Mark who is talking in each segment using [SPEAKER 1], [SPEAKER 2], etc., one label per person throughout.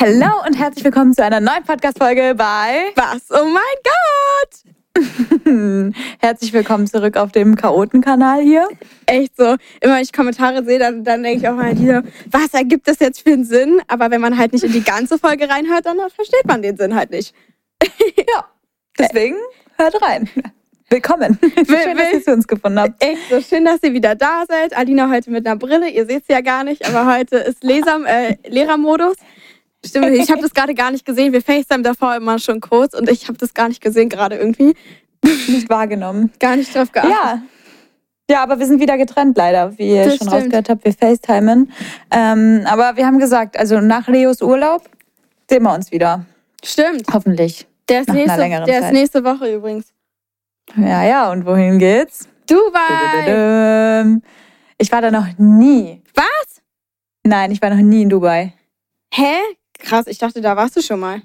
[SPEAKER 1] Hallo und herzlich willkommen zu einer neuen Podcast-Folge bei
[SPEAKER 2] Was? Oh mein
[SPEAKER 1] Gott! herzlich willkommen zurück auf dem Chaoten-Kanal hier.
[SPEAKER 2] Echt so. Immer wenn ich Kommentare sehe, dann, dann denke ich auch mal wieder, was ergibt das jetzt für einen Sinn? Aber wenn man halt nicht in die ganze Folge reinhört, dann versteht man den Sinn halt nicht.
[SPEAKER 1] ja. Deswegen hört rein. Willkommen. Schön, dass ihr zu uns gefunden habt.
[SPEAKER 2] Echt so schön, dass ihr wieder da seid. Alina heute mit einer Brille. Ihr seht sie ja gar nicht, aber heute ist Leser, äh, Lehrermodus. Stimmt, ich habe das gerade gar nicht gesehen. Wir FaceTime davor immer schon kurz und ich habe das gar nicht gesehen gerade irgendwie.
[SPEAKER 1] Nicht wahrgenommen.
[SPEAKER 2] Gar nicht drauf geachtet.
[SPEAKER 1] Ja. Ja, aber wir sind wieder getrennt leider, wie ihr das schon stimmt. rausgehört habt. Wir FaceTimen. Ähm, aber wir haben gesagt, also nach Leos Urlaub sehen wir uns wieder.
[SPEAKER 2] Stimmt.
[SPEAKER 1] Hoffentlich.
[SPEAKER 2] Der ist, nächste, der ist nächste Woche übrigens.
[SPEAKER 1] Ja, ja, und wohin geht's?
[SPEAKER 2] Dubai!
[SPEAKER 1] Ich war da noch nie.
[SPEAKER 2] Was?
[SPEAKER 1] Nein, ich war noch nie in Dubai.
[SPEAKER 2] Hä? Krass, ich dachte, da warst du schon mal.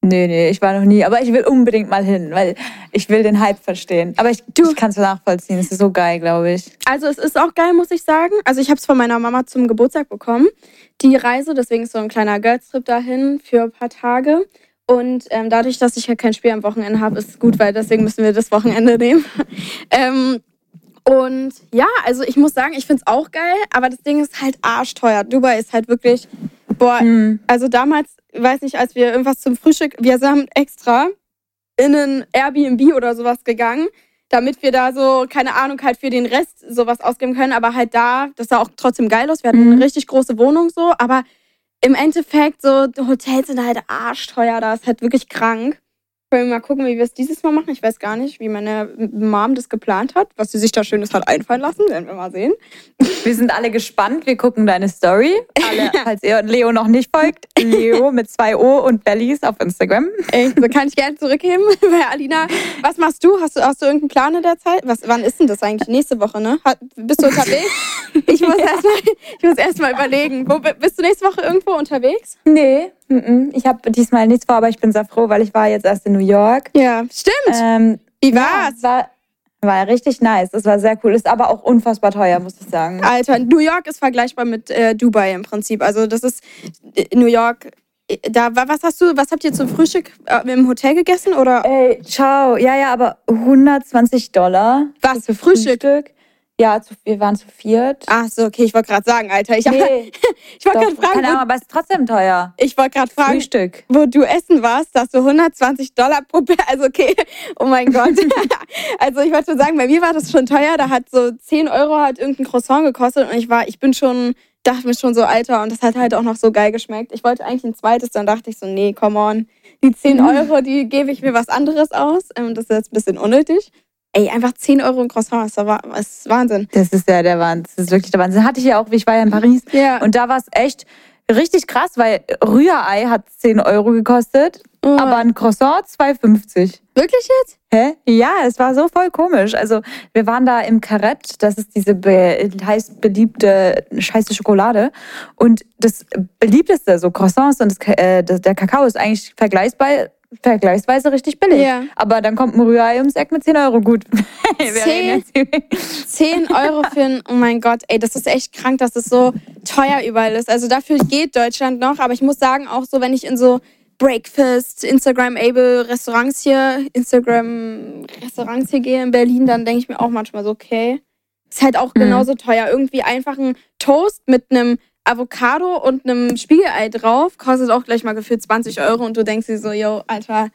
[SPEAKER 1] Nee, nee, ich war noch nie. Aber ich will unbedingt mal hin, weil ich will den Hype verstehen. Aber ich, ich kann es nachvollziehen. Es ist so geil, glaube ich.
[SPEAKER 2] Also es ist auch geil, muss ich sagen. Also ich habe es von meiner Mama zum Geburtstag bekommen. Die Reise, deswegen ist so ein kleiner Girls-Trip dahin für ein paar Tage. Und ähm, dadurch, dass ich ja kein Spiel am Wochenende habe, ist es gut, weil deswegen müssen wir das Wochenende nehmen. ähm, und ja, also ich muss sagen, ich finde es auch geil, aber das Ding ist halt arschteuer. Dubai ist halt wirklich, boah, mhm. also damals, weiß nicht, als wir irgendwas zum Frühstück, wir sind extra in ein Airbnb oder sowas gegangen, damit wir da so, keine Ahnung, halt für den Rest sowas ausgeben können, aber halt da, das sah auch trotzdem geil aus. Wir hatten mhm. eine richtig große Wohnung so, aber im Endeffekt, so Hotels sind halt arschteuer, da ist halt wirklich krank. Können wir mal gucken, wie wir es dieses Mal machen. Ich weiß gar nicht, wie meine Mom das geplant hat, was sie sich da Schönes hat einfallen lassen. Werden wir mal sehen.
[SPEAKER 1] Wir sind alle gespannt. Wir gucken deine Story. Alle, falls ihr Leo noch nicht folgt, Leo mit zwei O und Bellies auf Instagram.
[SPEAKER 2] Echt, so kann ich gerne zurückgeben. Bei Alina, was machst du? Hast du, hast du irgendeinen Plan in der Zeit? Was, wann ist denn das eigentlich? Nächste Woche, ne? Bist du unterwegs? Ich muss ja. erst mal, überlegen. Wo, bist du nächste Woche irgendwo unterwegs?
[SPEAKER 1] Nee, ich habe diesmal nichts vor, aber ich bin sehr froh, weil ich war jetzt erst in New York.
[SPEAKER 2] Ja, stimmt. Ähm,
[SPEAKER 1] Wie war's? Ja, war, war richtig nice. Das war sehr cool. Ist aber auch unfassbar teuer, muss ich sagen.
[SPEAKER 2] Alter, New York ist vergleichbar mit äh, Dubai im Prinzip. Also das ist äh, New York. Äh, da, was hast du, was habt ihr zum Frühstück äh, im Hotel gegessen oder?
[SPEAKER 1] Ey, ciao. Ja, ja, aber 120 Dollar.
[SPEAKER 2] Was für Frühstück? Frühstück.
[SPEAKER 1] Ja, zu, wir waren zu viert.
[SPEAKER 2] Ach so, okay, ich wollte gerade sagen, Alter. Ich,
[SPEAKER 1] nee, ich wollte gerade fragen. Keine Ahnung, aber es ist trotzdem teuer.
[SPEAKER 2] Ich wollte gerade fragen,
[SPEAKER 1] Frühstück.
[SPEAKER 2] wo du essen warst, dass du 120 Dollar pro Also okay, oh mein Gott. also ich wollte sagen, bei mir war das schon teuer. Da hat so 10 Euro hat irgendein Croissant gekostet und ich war, ich bin schon, dachte mir schon so, Alter, und das hat halt auch noch so geil geschmeckt. Ich wollte eigentlich ein zweites, dann dachte ich so, nee, come on. Die 10 mhm. Euro, die gebe ich mir was anderes aus. Ähm, das ist jetzt ein bisschen unnötig. Ey, einfach 10 Euro ein Croissant, das ist Wahnsinn.
[SPEAKER 1] Das ist ja der Wahnsinn. Das ist wirklich der Wahnsinn. Hatte ich ja auch, wie ich war ja in Paris.
[SPEAKER 2] Ja.
[SPEAKER 1] Und da war es echt richtig krass, weil Rührei hat 10 Euro gekostet, oh. aber ein Croissant 2,50.
[SPEAKER 2] Wirklich jetzt?
[SPEAKER 1] Hä? Ja, es war so voll komisch. Also wir waren da im Carrette, das ist diese be heiß beliebte scheiße Schokolade. Und das beliebteste, so Croissants und das, äh, der Kakao ist eigentlich vergleichbar vergleichsweise richtig billig. Ja. Aber dann kommt ein Rührei ums Eck mit 10 Euro. Gut.
[SPEAKER 2] 10, 10 Euro für ein, oh mein Gott, ey, das ist echt krank, dass es so teuer überall ist. Also dafür geht Deutschland noch, aber ich muss sagen, auch so, wenn ich in so Breakfast, Instagram-able Restaurants hier, Instagram-Restaurants hier gehe in Berlin, dann denke ich mir auch manchmal so, okay, ist halt auch mhm. genauso teuer. Irgendwie einfach ein Toast mit einem Avocado und einem Spiegelei drauf, kostet auch gleich mal gefühlt 20 Euro und du denkst dir so, yo, Alter.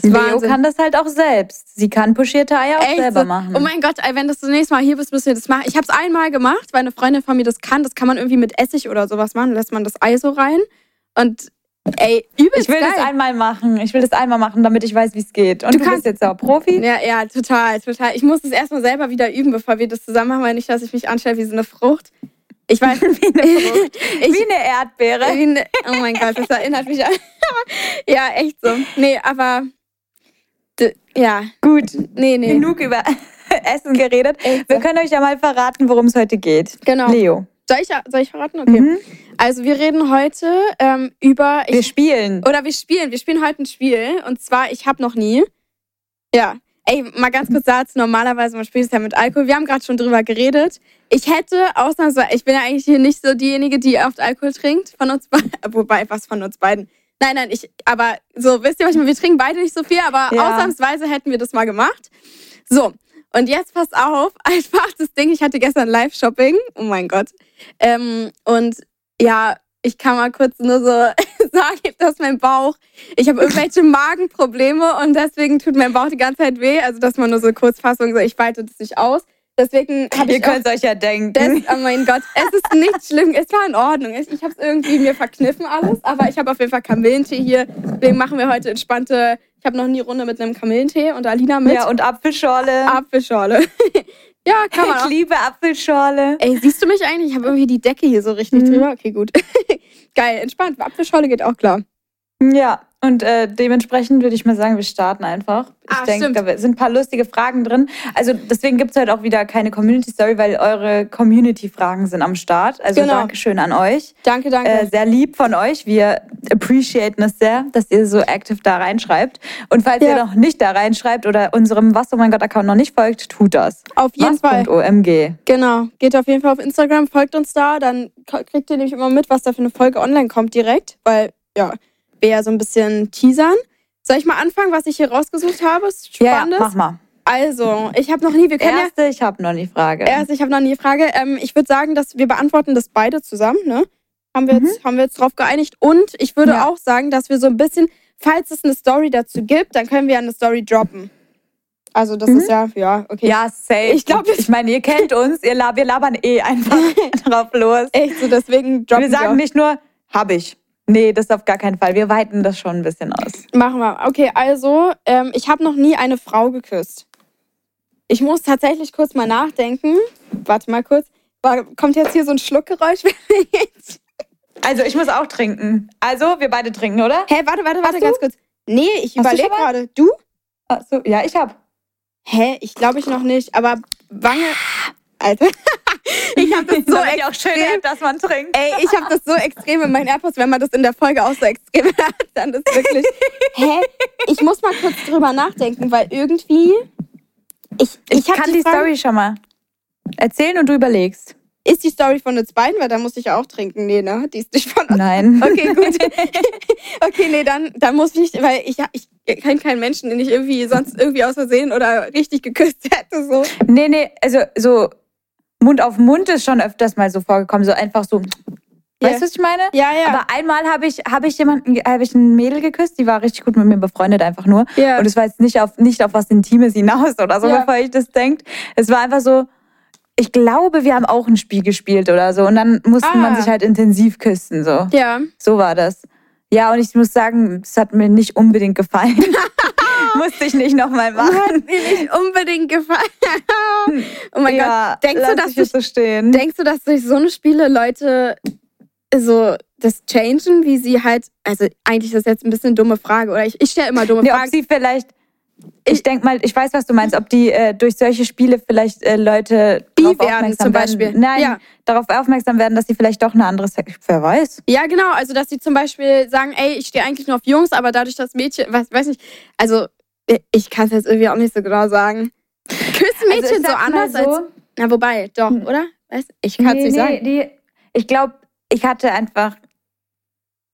[SPEAKER 1] Leo Wahnsinn. kann das halt auch selbst. Sie kann pochierte Eier auch Echt? selber machen.
[SPEAKER 2] Oh mein Gott, wenn das nächste Mal hier bist, müssen wir das machen. Ich habe es einmal gemacht, weil eine Freundin von mir das kann. Das kann man irgendwie mit Essig oder sowas machen. lässt man das Ei so rein. Und ey, übelst
[SPEAKER 1] Ich will
[SPEAKER 2] geil.
[SPEAKER 1] das einmal machen. Ich will das einmal machen, damit ich weiß, wie es geht. Und du, du kannst, bist jetzt auch Profi?
[SPEAKER 2] Ja, ja, total, total. Ich muss das erstmal selber wieder üben, bevor wir das zusammen machen, weil nicht, dass ich mich anstelle wie so eine Frucht. Ich weiß,
[SPEAKER 1] Wie eine Frucht.
[SPEAKER 2] ich,
[SPEAKER 1] Wie eine Erdbeere.
[SPEAKER 2] wie ne- oh mein Gott, das erinnert mich an. ja, echt so. Nee, aber ja,
[SPEAKER 1] Gut,
[SPEAKER 2] nee, nee.
[SPEAKER 1] genug über Essen geredet.
[SPEAKER 2] Echt
[SPEAKER 1] Wir können euch ja mal verraten, worum es heute geht.
[SPEAKER 2] Genau.
[SPEAKER 1] Leo,
[SPEAKER 2] Soll ich, soll ich verraten? Okay.
[SPEAKER 1] Mhm.
[SPEAKER 2] Also wir reden heute ähm, über
[SPEAKER 1] wir
[SPEAKER 2] ich,
[SPEAKER 1] spielen.
[SPEAKER 2] oder wir spielen. Wir spielen heute ein Spiel und zwar ich habe noch nie. Ja. Ey, mal ganz kurz dazu. Normalerweise man spielt es ja mit Alkohol. Wir haben gerade schon drüber geredet. Ich hätte ausnahmsweise, ich bin ja eigentlich hier nicht so diejenige, die oft Alkohol trinkt von uns beiden. Wobei, was von uns beiden? Nein, nein, ich, aber so, wisst ihr, was ich meine? Wir trinken beide nicht so viel, aber
[SPEAKER 1] Ja.
[SPEAKER 2] ausnahmsweise hätten wir das mal gemacht. So, und jetzt passt auf, einfach das Ding, ich hatte gestern Live-Shopping, oh mein Gott. Ähm, und ja, ich kann mal kurz nur so sagen, dass mein Bauch, ich habe irgendwelche Magenprobleme und deswegen tut mein Bauch die ganze Zeit weh. Also, dass man nur so Kurzfassung, so ich weite das nicht aus. Deswegen habe
[SPEAKER 1] Ihr
[SPEAKER 2] ich auch
[SPEAKER 1] könnt es euch ja denken.
[SPEAKER 2] das, oh mein Gott, es ist nicht schlimm. Es war in Ordnung. Ich, habe es irgendwie mir verkniffen alles, aber ich habe auf jeden Fall Kamillentee hier. Deswegen machen wir heute entspannte. Ich habe noch nie Runde mit einem Kamillentee und Alina mit
[SPEAKER 1] ja, und Apfelschorle.
[SPEAKER 2] Apfelschorle. ja, kann man
[SPEAKER 1] ich liebe Apfelschorle.
[SPEAKER 2] Ey, siehst du mich eigentlich? Ich habe irgendwie die Decke hier so richtig
[SPEAKER 1] Mhm.
[SPEAKER 2] drüber. Okay, gut. Geil, entspannt. Apfelschorle geht auch klar.
[SPEAKER 1] Ja, und äh, dementsprechend würde ich mal sagen, wir starten einfach. Ich
[SPEAKER 2] Ah,
[SPEAKER 1] denke, da sind ein paar lustige Fragen drin. Also deswegen gibt es heute auch wieder keine Community Story, weil eure Community-Fragen sind am Start. Also
[SPEAKER 2] Genau.
[SPEAKER 1] Dankeschön an euch.
[SPEAKER 2] Danke, danke.
[SPEAKER 1] Äh, sehr lieb von euch. Wir appreciaten es sehr, dass ihr so aktiv da reinschreibt. Und falls
[SPEAKER 2] Ja.
[SPEAKER 1] ihr noch nicht da reinschreibt oder unserem Was oh mein Gott Account noch nicht folgt, tut das.
[SPEAKER 2] auf jeden Fall.
[SPEAKER 1] Was.omg.
[SPEAKER 2] Genau. Geht auf jeden Fall auf Instagram, folgt uns da, dann kriegt ihr nämlich immer mit, was da für eine Folge online kommt direkt, weil, ja, wir ja so ein bisschen teasern. Soll ich mal anfangen, was ich hier rausgesucht habe? Ist
[SPEAKER 1] Ja, ja,
[SPEAKER 2] Spannendes.
[SPEAKER 1] mach mal.
[SPEAKER 2] Also, ich habe noch nie, wir können ja
[SPEAKER 1] Erste, ich habe noch die Frage.
[SPEAKER 2] Erst, ich habe noch nie Frage. Ähm, ich würde sagen, dass wir beantworten das beide zusammen. Ne? Haben, wir jetzt, haben wir jetzt drauf geeinigt. Und ich würde
[SPEAKER 1] Ja.
[SPEAKER 2] auch sagen, dass wir so ein bisschen, falls es eine Story dazu gibt, dann können wir ja eine Story droppen. Also das ist ja, ja, okay.
[SPEAKER 1] Ja, safe.
[SPEAKER 2] Ich glaub,
[SPEAKER 1] ich meine, ihr kennt uns, ihr lab, wir labern eh einfach drauf los.
[SPEAKER 2] Echt so, deswegen droppen
[SPEAKER 1] Wir sagen
[SPEAKER 2] auch.
[SPEAKER 1] nicht nur, hab ich. Nee, das auf gar keinen Fall. Wir weiten das schon ein bisschen aus.
[SPEAKER 2] Machen wir. Okay, also, ähm, ich habe noch nie eine Frau geküsst. Ich muss tatsächlich kurz mal nachdenken. Warte mal kurz. Kommt jetzt hier so ein Schluckgeräusch?
[SPEAKER 1] Also, ich muss auch trinken. Also, wir beide trinken, oder?
[SPEAKER 2] Hä, warte, warte, warte,
[SPEAKER 1] Hast
[SPEAKER 2] ganz kurz. Nee, ich überlege gerade. Du?
[SPEAKER 1] Ach so, ja, ich hab.
[SPEAKER 2] Hä? Ich glaube ich noch nicht, aber Wange. Alter. ich habe das so
[SPEAKER 1] ihr auch schön
[SPEAKER 2] extrem.
[SPEAKER 1] habt, dass man trinkt.
[SPEAKER 2] Ey, ich habe das so extrem in meinen AirPods, wenn man das in der Folge auch so extrem hat, dann ist wirklich. Hä? Ich muss mal kurz drüber nachdenken, weil irgendwie. Ich, ich,
[SPEAKER 1] Ich
[SPEAKER 2] hab
[SPEAKER 1] kann die,
[SPEAKER 2] Frage,
[SPEAKER 1] Story schon mal erzählen und du überlegst.
[SPEAKER 2] Ist die Story von uns beiden? Weil da muss ich auch trinken. Nee, ne? Die ist nicht von uns.
[SPEAKER 1] Nein.
[SPEAKER 2] Okay, gut. okay, nee, dann, dann muss ich, weil ich, ich kenne keinen Menschen, den ich irgendwie sonst irgendwie aus Versehen oder richtig geküsst hätte. So.
[SPEAKER 1] Nee, nee, also so Mund auf Mund ist schon öfters mal so vorgekommen. So einfach so. Weißt du, was ich meine?
[SPEAKER 2] Ja, ja.
[SPEAKER 1] Aber einmal habe ich, hab ich jemanden, habe ich ein Mädel geküsst, die war richtig gut mit mir befreundet, einfach nur.
[SPEAKER 2] Ja.
[SPEAKER 1] Und es war jetzt nicht auf, nicht auf was Intimes hinaus oder so,
[SPEAKER 2] Ja.
[SPEAKER 1] bevor ich das denkt. Es war einfach so, ich glaube, wir haben auch ein Spiel gespielt oder so. Und dann musste
[SPEAKER 2] Ah.
[SPEAKER 1] man sich halt intensiv küssen. So.
[SPEAKER 2] ja.
[SPEAKER 1] so war das. Ja, und ich muss sagen, es hat mir nicht unbedingt gefallen. Musste ich nicht nochmal
[SPEAKER 2] Hat
[SPEAKER 1] machen.
[SPEAKER 2] mir nicht unbedingt gefallen. oh mein
[SPEAKER 1] ja,
[SPEAKER 2] Gott. Denkst du, dass
[SPEAKER 1] ich so stehen?
[SPEAKER 2] denkst du, dass durch so eine Spiele Leute so das changen, wie sie halt, also eigentlich ist das jetzt ein bisschen eine dumme Frage, oder ich, ich stelle immer dumme
[SPEAKER 1] Nee, ob
[SPEAKER 2] Fragen.
[SPEAKER 1] sie vielleicht, ich denke mal, ich weiß, was du meinst, ob die äh, durch solche Spiele vielleicht äh, Leute darauf
[SPEAKER 2] werden
[SPEAKER 1] aufmerksam
[SPEAKER 2] zum
[SPEAKER 1] werden.
[SPEAKER 2] Beispiel.
[SPEAKER 1] Nein,
[SPEAKER 2] Ja.
[SPEAKER 1] darauf aufmerksam werden, dass sie vielleicht doch eine andere Sex. Wer weiß.
[SPEAKER 2] Ja, genau. Also, dass sie zum Beispiel sagen, ey, ich stehe eigentlich nur auf Jungs, aber dadurch, dass Mädchen, weiß, weiß nicht, also, ich kann es jetzt irgendwie auch nicht so genau sagen. Küssen
[SPEAKER 1] Also,
[SPEAKER 2] Mädchen
[SPEAKER 1] ich
[SPEAKER 2] so anders als. Na, wobei, doch,
[SPEAKER 1] Hm.
[SPEAKER 2] oder? Weißt, ich kann es
[SPEAKER 1] nee,
[SPEAKER 2] nicht
[SPEAKER 1] nee,
[SPEAKER 2] sagen.
[SPEAKER 1] Die, ich glaube, ich hatte einfach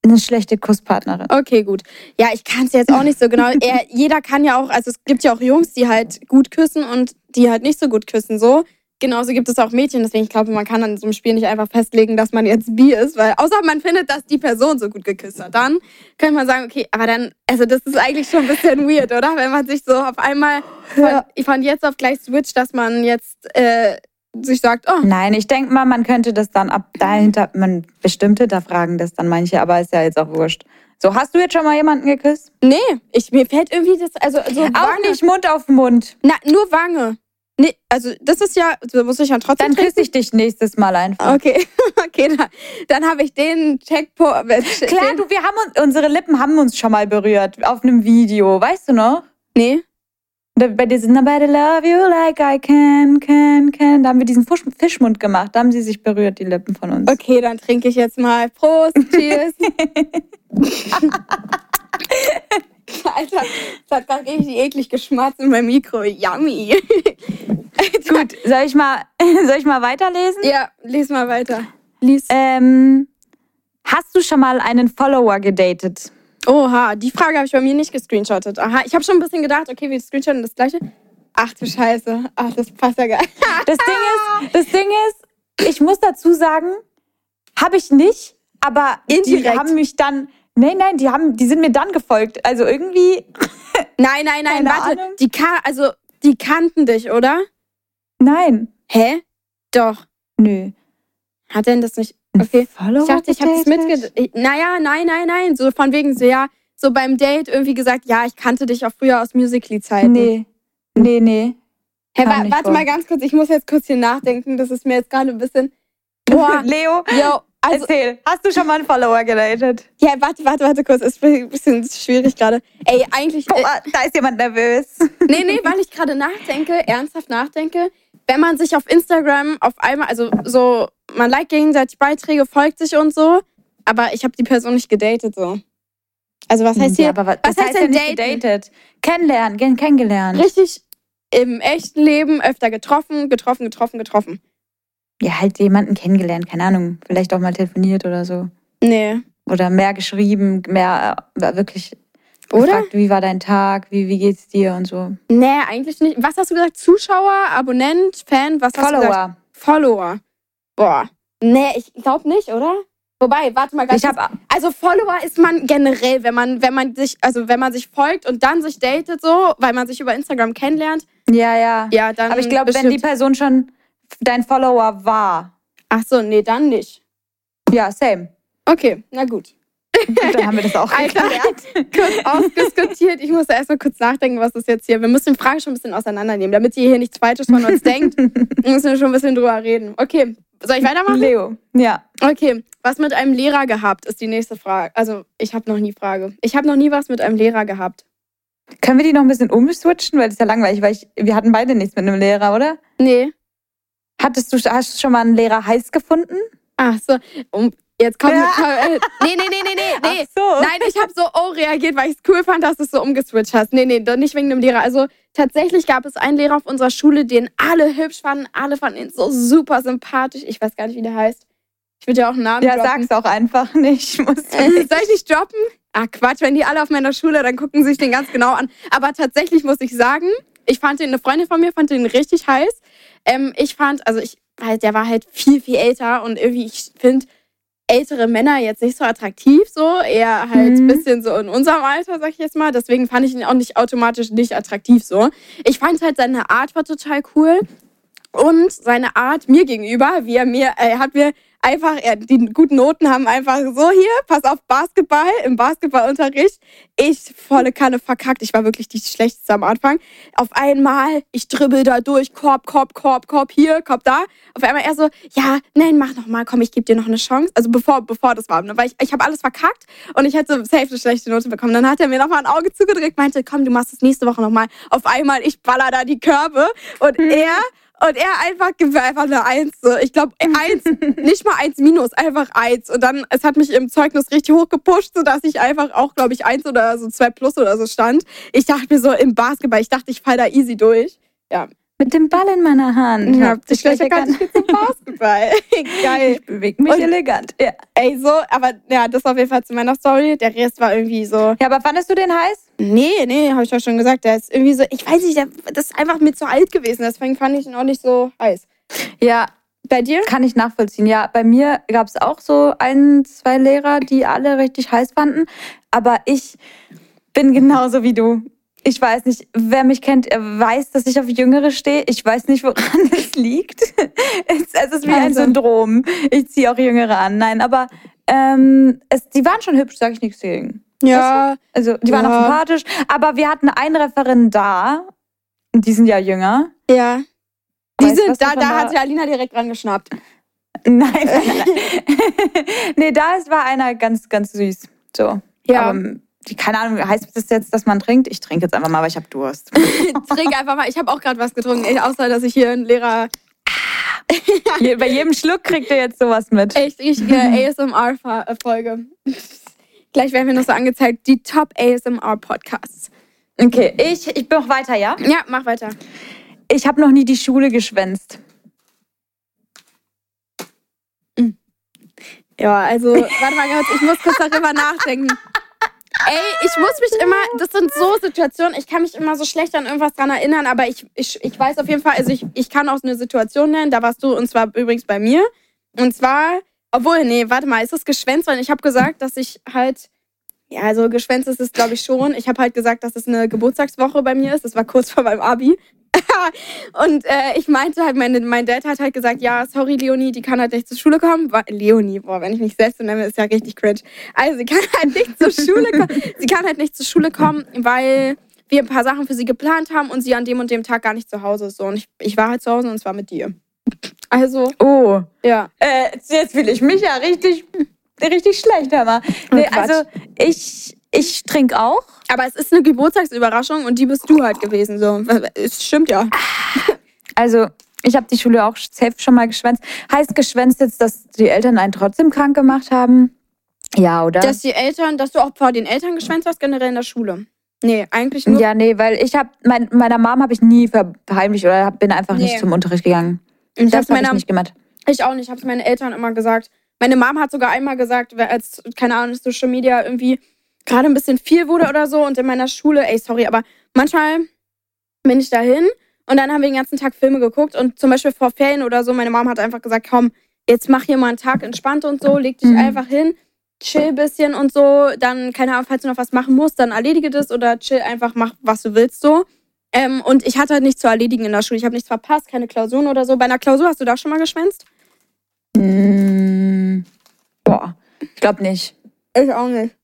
[SPEAKER 1] eine schlechte Kusspartnerin.
[SPEAKER 2] Okay, gut. Ja, ich kann es jetzt auch nicht so genau. Er, jeder kann ja auch, also es gibt ja auch Jungs, die halt gut küssen und die halt nicht so gut küssen, so. Genauso gibt es auch Mädchen, deswegen ich glaube, man kann an so einem Spiel nicht einfach festlegen, dass man jetzt bi ist, weil außer man findet, dass die Person so gut geküsst hat, dann könnte man sagen, okay, aber dann, also das ist eigentlich schon ein bisschen weird, oder? Wenn man sich so auf einmal
[SPEAKER 1] Ja.
[SPEAKER 2] von jetzt auf gleich switcht, dass man jetzt äh, sich sagt, oh,
[SPEAKER 1] Nein, ich denke mal, man könnte das dann ab dahinter, man bestimmte, da fragen das dann manche, aber ist ja jetzt auch wurscht. So, hast du jetzt schon mal jemanden geküsst?
[SPEAKER 2] nee, ich, mir fällt irgendwie das, also so
[SPEAKER 1] Auch
[SPEAKER 2] Wange.
[SPEAKER 1] nicht Mund auf Mund.
[SPEAKER 2] Na, nur Wange. Nee, also das ist ja, da muss ich ja trotzdem
[SPEAKER 1] Dann küsse ich dich nächstes Mal einfach.
[SPEAKER 2] Okay, okay, dann, dann habe ich den Checkpoint.
[SPEAKER 1] Klar, du, wir haben uns, unsere Lippen haben uns schon mal berührt auf einem Video, weißt du noch?
[SPEAKER 2] Nee.
[SPEAKER 1] Bei diesem Nobody love you like I can, can, can. Da haben wir diesen Fischmund gemacht. Da haben sie sich berührt, die Lippen von uns.
[SPEAKER 2] Okay, dann trinke ich jetzt mal. Prost, cheers. Alter, das hat gerade richtig eklig geschmatzt in meinem Mikro. Yummy.
[SPEAKER 1] Gut, soll ich mal, soll ich mal weiterlesen?
[SPEAKER 2] Ja, lies mal weiter. Lies.
[SPEAKER 1] Ähm, hast du schon mal einen Follower gedatet?
[SPEAKER 2] Oha, die Frage habe ich bei mir nicht gescreenshottet. Aha, ich habe schon ein bisschen gedacht, okay, wir screenshotten das gleiche. Ach du Scheiße. Ach, das passt ja geil.
[SPEAKER 1] Das Ding ist, das Ding ist, ich muss dazu sagen, habe ich nicht, aber die
[SPEAKER 2] Indirekt.
[SPEAKER 1] haben mich dann, nein, nein, die haben, die sind mir dann gefolgt. Also irgendwie,
[SPEAKER 2] Nein, nein, nein, warte.
[SPEAKER 1] Ahnung.
[SPEAKER 2] Die ka also, die kannten dich, oder?
[SPEAKER 1] nein,
[SPEAKER 2] Hä? Doch.
[SPEAKER 1] nö.
[SPEAKER 2] Hat denn das nicht. Okay.
[SPEAKER 1] Follower
[SPEAKER 2] Ich dachte, ich habe das
[SPEAKER 1] gedatet?
[SPEAKER 2] mitge... Naja, nein, nein, nein. So von wegen so, ja, so beim Date irgendwie gesagt, ja, ich kannte dich auch früher aus Musical.ly-Zeiten.
[SPEAKER 1] Nee, nee, nee.
[SPEAKER 2] Hä, wa warte
[SPEAKER 1] vor.
[SPEAKER 2] mal ganz kurz, ich muss jetzt kurz hier nachdenken. Das ist mir jetzt gerade ein bisschen... Boah,
[SPEAKER 1] Leo,
[SPEAKER 2] yo, also,
[SPEAKER 1] erzähl, hast du schon mal einen Follower gedatet?
[SPEAKER 2] ja, warte, warte, warte kurz. Ist ein bisschen schwierig gerade. Ey, eigentlich... Äh,
[SPEAKER 1] Boah, da ist jemand nervös.
[SPEAKER 2] nee, nee, weil ich gerade nachdenke, ernsthaft nachdenke, wenn man sich auf Instagram auf einmal, also so, man liked gegenseitig Beiträge, folgt sich und so, aber ich habe die Person nicht gedatet so. Also was heißt hier?
[SPEAKER 1] ja, aber was,
[SPEAKER 2] was heißt
[SPEAKER 1] heißt
[SPEAKER 2] denn daten?
[SPEAKER 1] gedatet? Kennenlernen, kennengelernt.
[SPEAKER 2] Richtig im echten Leben öfter getroffen, getroffen, getroffen, getroffen.
[SPEAKER 1] Ja, halt jemanden kennengelernt, keine Ahnung. Vielleicht auch mal telefoniert oder so.
[SPEAKER 2] Nee.
[SPEAKER 1] Oder mehr geschrieben, mehr äh, wirklich
[SPEAKER 2] Oder?
[SPEAKER 1] gefragt, wie war dein Tag, wie, wie geht's dir und so.
[SPEAKER 2] Nee, eigentlich nicht. Was hast du gesagt? Zuschauer, Abonnent, Fan, was hast du gesagt?
[SPEAKER 1] Follower.
[SPEAKER 2] Follower. Boah. Nee, ich glaube nicht, oder? Wobei, warte mal ganz
[SPEAKER 1] Ich hab,
[SPEAKER 2] Also Follower ist man generell, wenn man, wenn man sich, also wenn man sich folgt und dann sich datet so, weil man sich über Instagram kennenlernt,
[SPEAKER 1] ja, ja.
[SPEAKER 2] ja, dann.
[SPEAKER 1] Aber ich glaube, wenn die. Person schon dein Follower war,
[SPEAKER 2] Ach so, nee, dann nicht.
[SPEAKER 1] ja, same.
[SPEAKER 2] Okay, na gut.
[SPEAKER 1] Gut, dann haben wir das auch
[SPEAKER 2] Alter, kurz ausdiskutiert. Ich muss da erstmal kurz nachdenken, was das jetzt hier. Wir müssen die Frage schon ein bisschen auseinandernehmen, damit ihr hier nichts Falsches von uns denkt. Müssen wir schon ein bisschen drüber reden. Okay, soll ich weitermachen?
[SPEAKER 1] Leo, ja.
[SPEAKER 2] Okay, was mit einem Lehrer gehabt, ist die nächste Frage. Also, ich habe noch nie Frage. Ich habe noch nie was mit einem Lehrer gehabt.
[SPEAKER 1] Können wir die noch ein bisschen umswitchen? Weil das ist ja langweilig, weil ich, wir hatten beide nichts mit einem Lehrer, oder?
[SPEAKER 2] Nee.
[SPEAKER 1] Hattest du, hast du schon mal einen Lehrer heiß gefunden?
[SPEAKER 2] Ach so. Um, jetzt kommt.
[SPEAKER 1] Ja.
[SPEAKER 2] Äh, nee, nee, nee, nee, nee. nee.
[SPEAKER 1] Ach so.
[SPEAKER 2] Nein, ich habe so oh reagiert, weil ich es cool fand, dass du es so umgeswitcht hast. Nee, nee, doch nicht wegen dem Lehrer. Also tatsächlich gab es einen Lehrer auf unserer Schule, den alle hübsch fanden. Alle fanden ihn so super sympathisch. Ich weiß gar nicht, wie der heißt. Ich würde ja auch einen Namen
[SPEAKER 1] Ja,
[SPEAKER 2] droppen.
[SPEAKER 1] sag's auch einfach nicht. Musst du
[SPEAKER 2] Äh,
[SPEAKER 1] nicht.
[SPEAKER 2] Soll ich nicht droppen? Ah, Quatsch, wenn die alle auf meiner Schule, dann gucken sie sich den ganz genau an. Aber tatsächlich muss ich sagen, ich fand den, eine Freundin von mir fand den richtig heiß. Ähm, ich fand, also ich, halt, der war halt viel, viel älter und irgendwie, ich finde ältere Männer jetzt nicht so attraktiv, so. Eher halt ein
[SPEAKER 1] Mhm.
[SPEAKER 2] bisschen so in unserem Alter, sag ich jetzt mal. Deswegen fand ich ihn auch nicht automatisch nicht attraktiv, so. Ich fand halt seine Art war total cool. Und seine Art mir gegenüber, wie er mir, er hat mir einfach, er, die guten Noten haben einfach so hier, pass auf Basketball, im Basketballunterricht. Ich volle Kanne verkackt. Ich war wirklich die schlechteste am Anfang. Auf einmal, ich dribbel da durch, Korb, Korb, Korb, Korb hier, Korb da. Auf einmal er so, ja, nein, mach noch mal, komm, ich gebe dir noch eine Chance. Also bevor, bevor das war, ne, weil ich, ich habe alles verkackt und ich hätte safe eine schlechte Note bekommen. Dann hat er mir noch mal ein Auge zugedrückt, meinte, komm, du machst es nächste Woche noch mal. Auf einmal, ich baller da die Körbe und er und er einfach gibt einfach eine Eins. So. Ich glaube, eins, nicht mal eins minus, einfach eins. Und dann, es hat mich im Zeugnis richtig hochgepusht, sodass ich einfach auch, glaube ich, eins oder so zwei plus oder so stand. Ich dachte mir so im Basketball, ich dachte, ich fall da easy durch. Ja,
[SPEAKER 1] Mit dem Ball in meiner Hand.
[SPEAKER 2] ja
[SPEAKER 1] Habt ihr
[SPEAKER 2] ich gleich erkannt, ich zum Basketball. Geil.
[SPEAKER 1] Ich bewege mich
[SPEAKER 2] Und-
[SPEAKER 1] elegant. Ja.
[SPEAKER 2] Ey, so, aber ja, das auf jeden Fall zu meiner Story. Der Rest war irgendwie so,
[SPEAKER 1] ja, aber fandest du den heiß?
[SPEAKER 2] nee, nee, habe ich doch schon gesagt. Der ist irgendwie so, ich weiß nicht, der, das ist einfach mir zu alt gewesen. Deswegen fand ich ihn auch nicht so heiß.
[SPEAKER 1] Ja,
[SPEAKER 2] Bei dir?
[SPEAKER 1] kann ich nachvollziehen. Ja, bei mir gab es auch so ein, zwei Lehrer, die alle richtig heiß fanden. Aber ich bin genauso wie du. Ich weiß nicht, wer mich kennt, er weiß, dass ich auf Jüngere stehe. Ich weiß nicht, woran es liegt. es, es ist wie ein
[SPEAKER 2] Also.
[SPEAKER 1] Syndrom. Ich ziehe auch Jüngere an. Nein, aber ähm, es, die waren schon hübsch, sag ich nichts gegen.
[SPEAKER 2] Ja.
[SPEAKER 1] Also die waren auch sympathisch. Aber wir hatten einen Referendar, und die sind ja jünger.
[SPEAKER 2] Ja. Die
[SPEAKER 1] Weißt
[SPEAKER 2] sind, da, da
[SPEAKER 1] war?
[SPEAKER 2] hat sich Alina direkt dran geschnappt.
[SPEAKER 1] Nein. nee, da ist, war einer ganz, ganz süß. So.
[SPEAKER 2] Ja.
[SPEAKER 1] Aber, die, keine Ahnung, heißt das jetzt, dass man trinkt? Ich trinke jetzt einfach mal, weil ich habe Durst.
[SPEAKER 2] Trink einfach mal. Ich habe auch gerade was getrunken, ey, außer dass ich hier einen Lehrer
[SPEAKER 1] Je, bei jedem Schluck kriegt ihr jetzt sowas mit.
[SPEAKER 2] echt richtige ASMR-Folge. Gleich werden wir noch so angezeigt, die Top ASMR-Podcasts.
[SPEAKER 1] Okay, ich, ich bin noch weiter, ja?
[SPEAKER 2] Ja, mach weiter.
[SPEAKER 1] Ich habe noch nie die Schule geschwänzt.
[SPEAKER 2] Ja, also, warte mal kurz, ich muss kurz darüber nachdenken. Ey, ich muss mich immer, das sind so Situationen, ich kann mich immer so schlecht an irgendwas dran erinnern, aber ich, ich, ich weiß auf jeden Fall, also ich, ich kann auch eine Situation nennen, da warst du und zwar übrigens bei mir. Und zwar, obwohl, nee, warte mal, ist das geschwänzt? Weil ich habe gesagt, dass ich halt, ja, also geschwänzt ist es glaube ich schon. Ich habe halt gesagt, dass es eine Geburtstagswoche bei mir ist. Das war kurz vor meinem Abi. Und äh, ich meinte halt, meine, mein Dad hat halt gesagt, ja, sorry Leonie, die kann halt nicht zur Schule kommen. Leonie, boah, wenn ich mich selbst so nenne, ist ja richtig cringe. Also sie kann halt nicht zur Schule kommen. Sie kann halt nicht zur Schule kommen, weil wir ein paar Sachen für sie geplant haben und sie an dem und dem Tag gar nicht zu Hause ist. So, und ich, ich war halt zu Hause und zwar mit dir. Also,
[SPEAKER 1] Oh.
[SPEAKER 2] ja.
[SPEAKER 1] Äh, jetzt fühle ich mich ja richtig, richtig schlecht, mal. Nee,
[SPEAKER 2] Quatsch.
[SPEAKER 1] also ich, ich trinke auch.
[SPEAKER 2] Aber es ist eine Geburtstagsüberraschung und die bist du halt gewesen. So. Es stimmt ja.
[SPEAKER 1] Also ich habe die Schule auch safe schon mal geschwänzt. Heißt geschwänzt jetzt, dass die Eltern einen trotzdem krank gemacht haben? Ja, oder?
[SPEAKER 2] Dass die Eltern, dass du auch vor den Eltern geschwänzt hast, generell in der Schule. Nee, eigentlich nur.
[SPEAKER 1] ja, nee, weil ich habe, mein, meiner Mom habe ich nie verheimlicht oder hab, bin einfach
[SPEAKER 2] Nee.
[SPEAKER 1] nicht zum Unterricht gegangen.
[SPEAKER 2] ich
[SPEAKER 1] Das habe ich nicht gemacht.
[SPEAKER 2] ich auch nicht. Ich hab's meinen Eltern immer gesagt. Meine Mom hat sogar einmal gesagt, als, keine Ahnung, Social Media irgendwie gerade ein bisschen viel wurde oder so und in meiner Schule, ey, sorry, aber manchmal bin ich dahin und dann haben wir den ganzen Tag Filme geguckt und zum Beispiel vor Ferien oder so, meine Mom hat einfach gesagt, komm, jetzt mach hier mal einen Tag entspannt und so, leg dich
[SPEAKER 1] Mhm.
[SPEAKER 2] einfach hin, chill ein bisschen und so, dann, keine Ahnung, falls du noch was machen musst, dann erledige das oder chill einfach, mach, was du willst so. Ähm, und ich hatte halt nichts zu erledigen in der Schule. Ich habe nichts verpasst, keine Klausuren oder so. Bei einer Klausur hast du da schon mal geschwänzt?
[SPEAKER 1] Mm, boah, ich glaube nicht.
[SPEAKER 2] Ich auch nicht.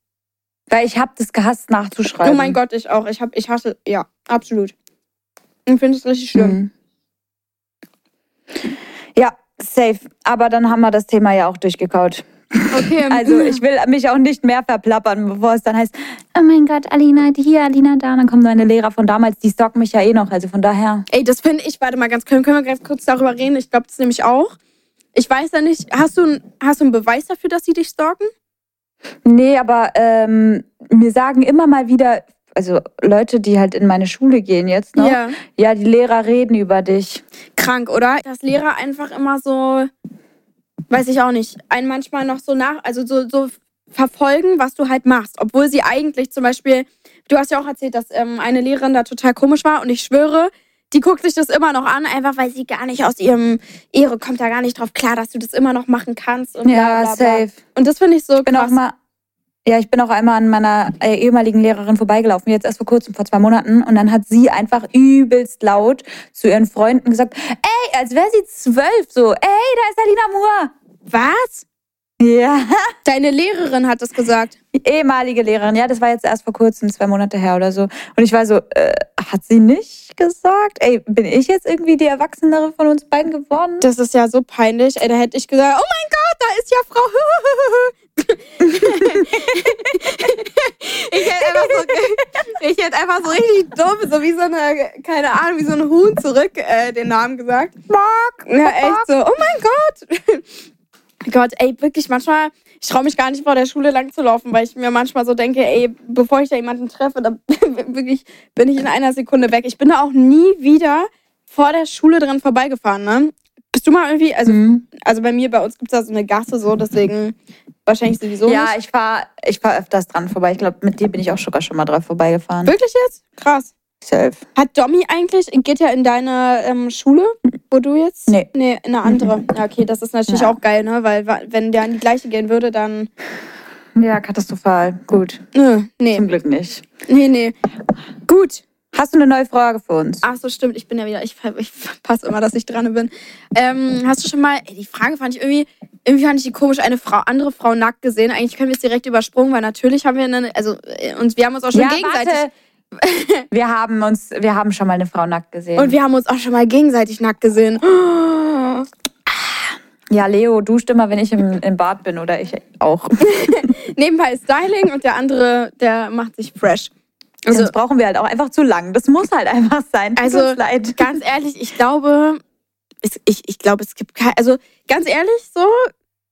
[SPEAKER 1] Weil ich habe das gehasst nachzuschreiben.
[SPEAKER 2] Oh mein Gott, ich auch. Ich hab, ich hasse, ja, absolut. Ich finde es richtig schlimm.
[SPEAKER 1] Mhm. Ja, safe. Aber dann haben wir das Thema ja auch durchgekaut.
[SPEAKER 2] Okay.
[SPEAKER 1] Also ich will mich auch nicht mehr verplappern, bevor es dann heißt, oh mein Gott, Alina hier, Alina da. Und dann kommen meine Lehrer von damals, die stalken mich ja eh noch. Also von daher.
[SPEAKER 2] Ey, das finde ich, warte mal ganz, können, können wir ganz kurz darüber reden? Ich glaube das nämlich auch. Ich weiß ja nicht, hast du, hast du einen Beweis dafür, dass sie dich stalken?
[SPEAKER 1] Nee, aber ähm, mir sagen immer mal wieder, also Leute, die halt in meine Schule gehen jetzt, ne?
[SPEAKER 2] Ja.
[SPEAKER 1] Ja, die Lehrer reden über dich.
[SPEAKER 2] Krank, oder? Dass Lehrer einfach immer so, weiß ich auch nicht, einen manchmal noch so nach, also so, so verfolgen, was du halt machst. Obwohl sie eigentlich zum Beispiel, du hast ja auch erzählt, dass ähm, eine Lehrerin da total komisch war und ich schwöre, die guckt sich das immer noch an, einfach weil sie gar nicht aus ihrem Ehre kommt da gar nicht drauf klar, dass du das immer noch machen kannst. Und bla, bla, bla. Und das finde ich so
[SPEAKER 1] Ich bin auch
[SPEAKER 2] krass.
[SPEAKER 1] mal, ja, ich bin auch einmal an meiner äh, ehemaligen Lehrerin vorbeigelaufen, jetzt erst vor kurzem, vor zwei Monaten. Und dann hat sie einfach übelst laut zu ihren Freunden gesagt, ey, als wäre sie zwölf, so, ey, da ist Alina Moore.
[SPEAKER 2] Was?
[SPEAKER 1] Ja,
[SPEAKER 2] Deine Lehrerin hat das gesagt.
[SPEAKER 1] die ehemalige Lehrerin, ja, das war jetzt erst vor kurzem, zwei Monate her oder so. Und ich war so, äh, hat sie nicht gesagt? Ey, bin ich jetzt irgendwie die Erwachsenere von uns beiden geworden?
[SPEAKER 2] Das ist ja so peinlich. Ey, da hätte ich gesagt, oh mein Gott, da ist ja Frau. ich, hätte einfach so, ich hätte einfach so richtig dumm, so wie so eine, keine Ahnung, wie so ein Huhn zurück äh, den Namen gesagt.
[SPEAKER 1] Mark.
[SPEAKER 2] Ja, echt so, oh mein Gott. Gott, ey, wirklich, manchmal, ich traue mich gar nicht vor der Schule lang zu laufen, weil ich mir manchmal so denke, ey, bevor ich da jemanden treffe, dann wirklich bin ich in einer Sekunde weg. Ich bin da auch nie wieder vor der Schule dran vorbeigefahren, ne? Bist du mal irgendwie, also,
[SPEAKER 1] Mhm.
[SPEAKER 2] also bei mir, bei uns gibt es da so eine Gasse so, deswegen wahrscheinlich sowieso
[SPEAKER 1] Ja,
[SPEAKER 2] nicht.
[SPEAKER 1] ich fahre ich fahr öfters dran vorbei. Ich glaube, mit dir bin ich auch sogar schon mal drauf vorbeigefahren.
[SPEAKER 2] Wirklich jetzt? Krass.
[SPEAKER 1] Safe.
[SPEAKER 2] Hat Domi eigentlich, geht ja in deine ähm, Schule, wo du jetzt?
[SPEAKER 1] Nee.
[SPEAKER 2] Nee, in eine andere. Ja, okay, das ist natürlich
[SPEAKER 1] Ja.
[SPEAKER 2] auch geil, ne? Weil wenn der in die gleiche gehen würde, dann.
[SPEAKER 1] Ja, katastrophal. Gut.
[SPEAKER 2] Nö, nee.
[SPEAKER 1] Zum Glück nicht.
[SPEAKER 2] Nee, nee. Gut.
[SPEAKER 1] Hast du eine neue Frage für uns?
[SPEAKER 2] Ach so, stimmt. Ich bin ja wieder, ich, ich passe immer, dass ich dran bin. Ähm, hast du schon mal, ey, die Frage fand ich irgendwie, irgendwie fand ich die komisch, eine Frau, andere Frau nackt gesehen. Eigentlich können wir es direkt übersprungen, weil natürlich haben wir eine, also, äh, uns, wir haben uns auch schon gegenseitig.
[SPEAKER 1] warte. Wir haben uns, wir haben schon mal eine Frau nackt gesehen.
[SPEAKER 2] Und wir haben uns auch schon mal gegenseitig nackt gesehen.
[SPEAKER 1] ja, Leo duscht immer, wenn ich im, im Bad bin oder ich auch.
[SPEAKER 2] Nebenbei Styling und der andere, der macht sich fresh.
[SPEAKER 1] Also, Sonst brauchen wir halt auch einfach zu lang. Das muss halt einfach sein. Tut
[SPEAKER 2] Also ganz ehrlich, ich glaube, es, ich, ich glaube, es gibt kein, also ganz ehrlich so,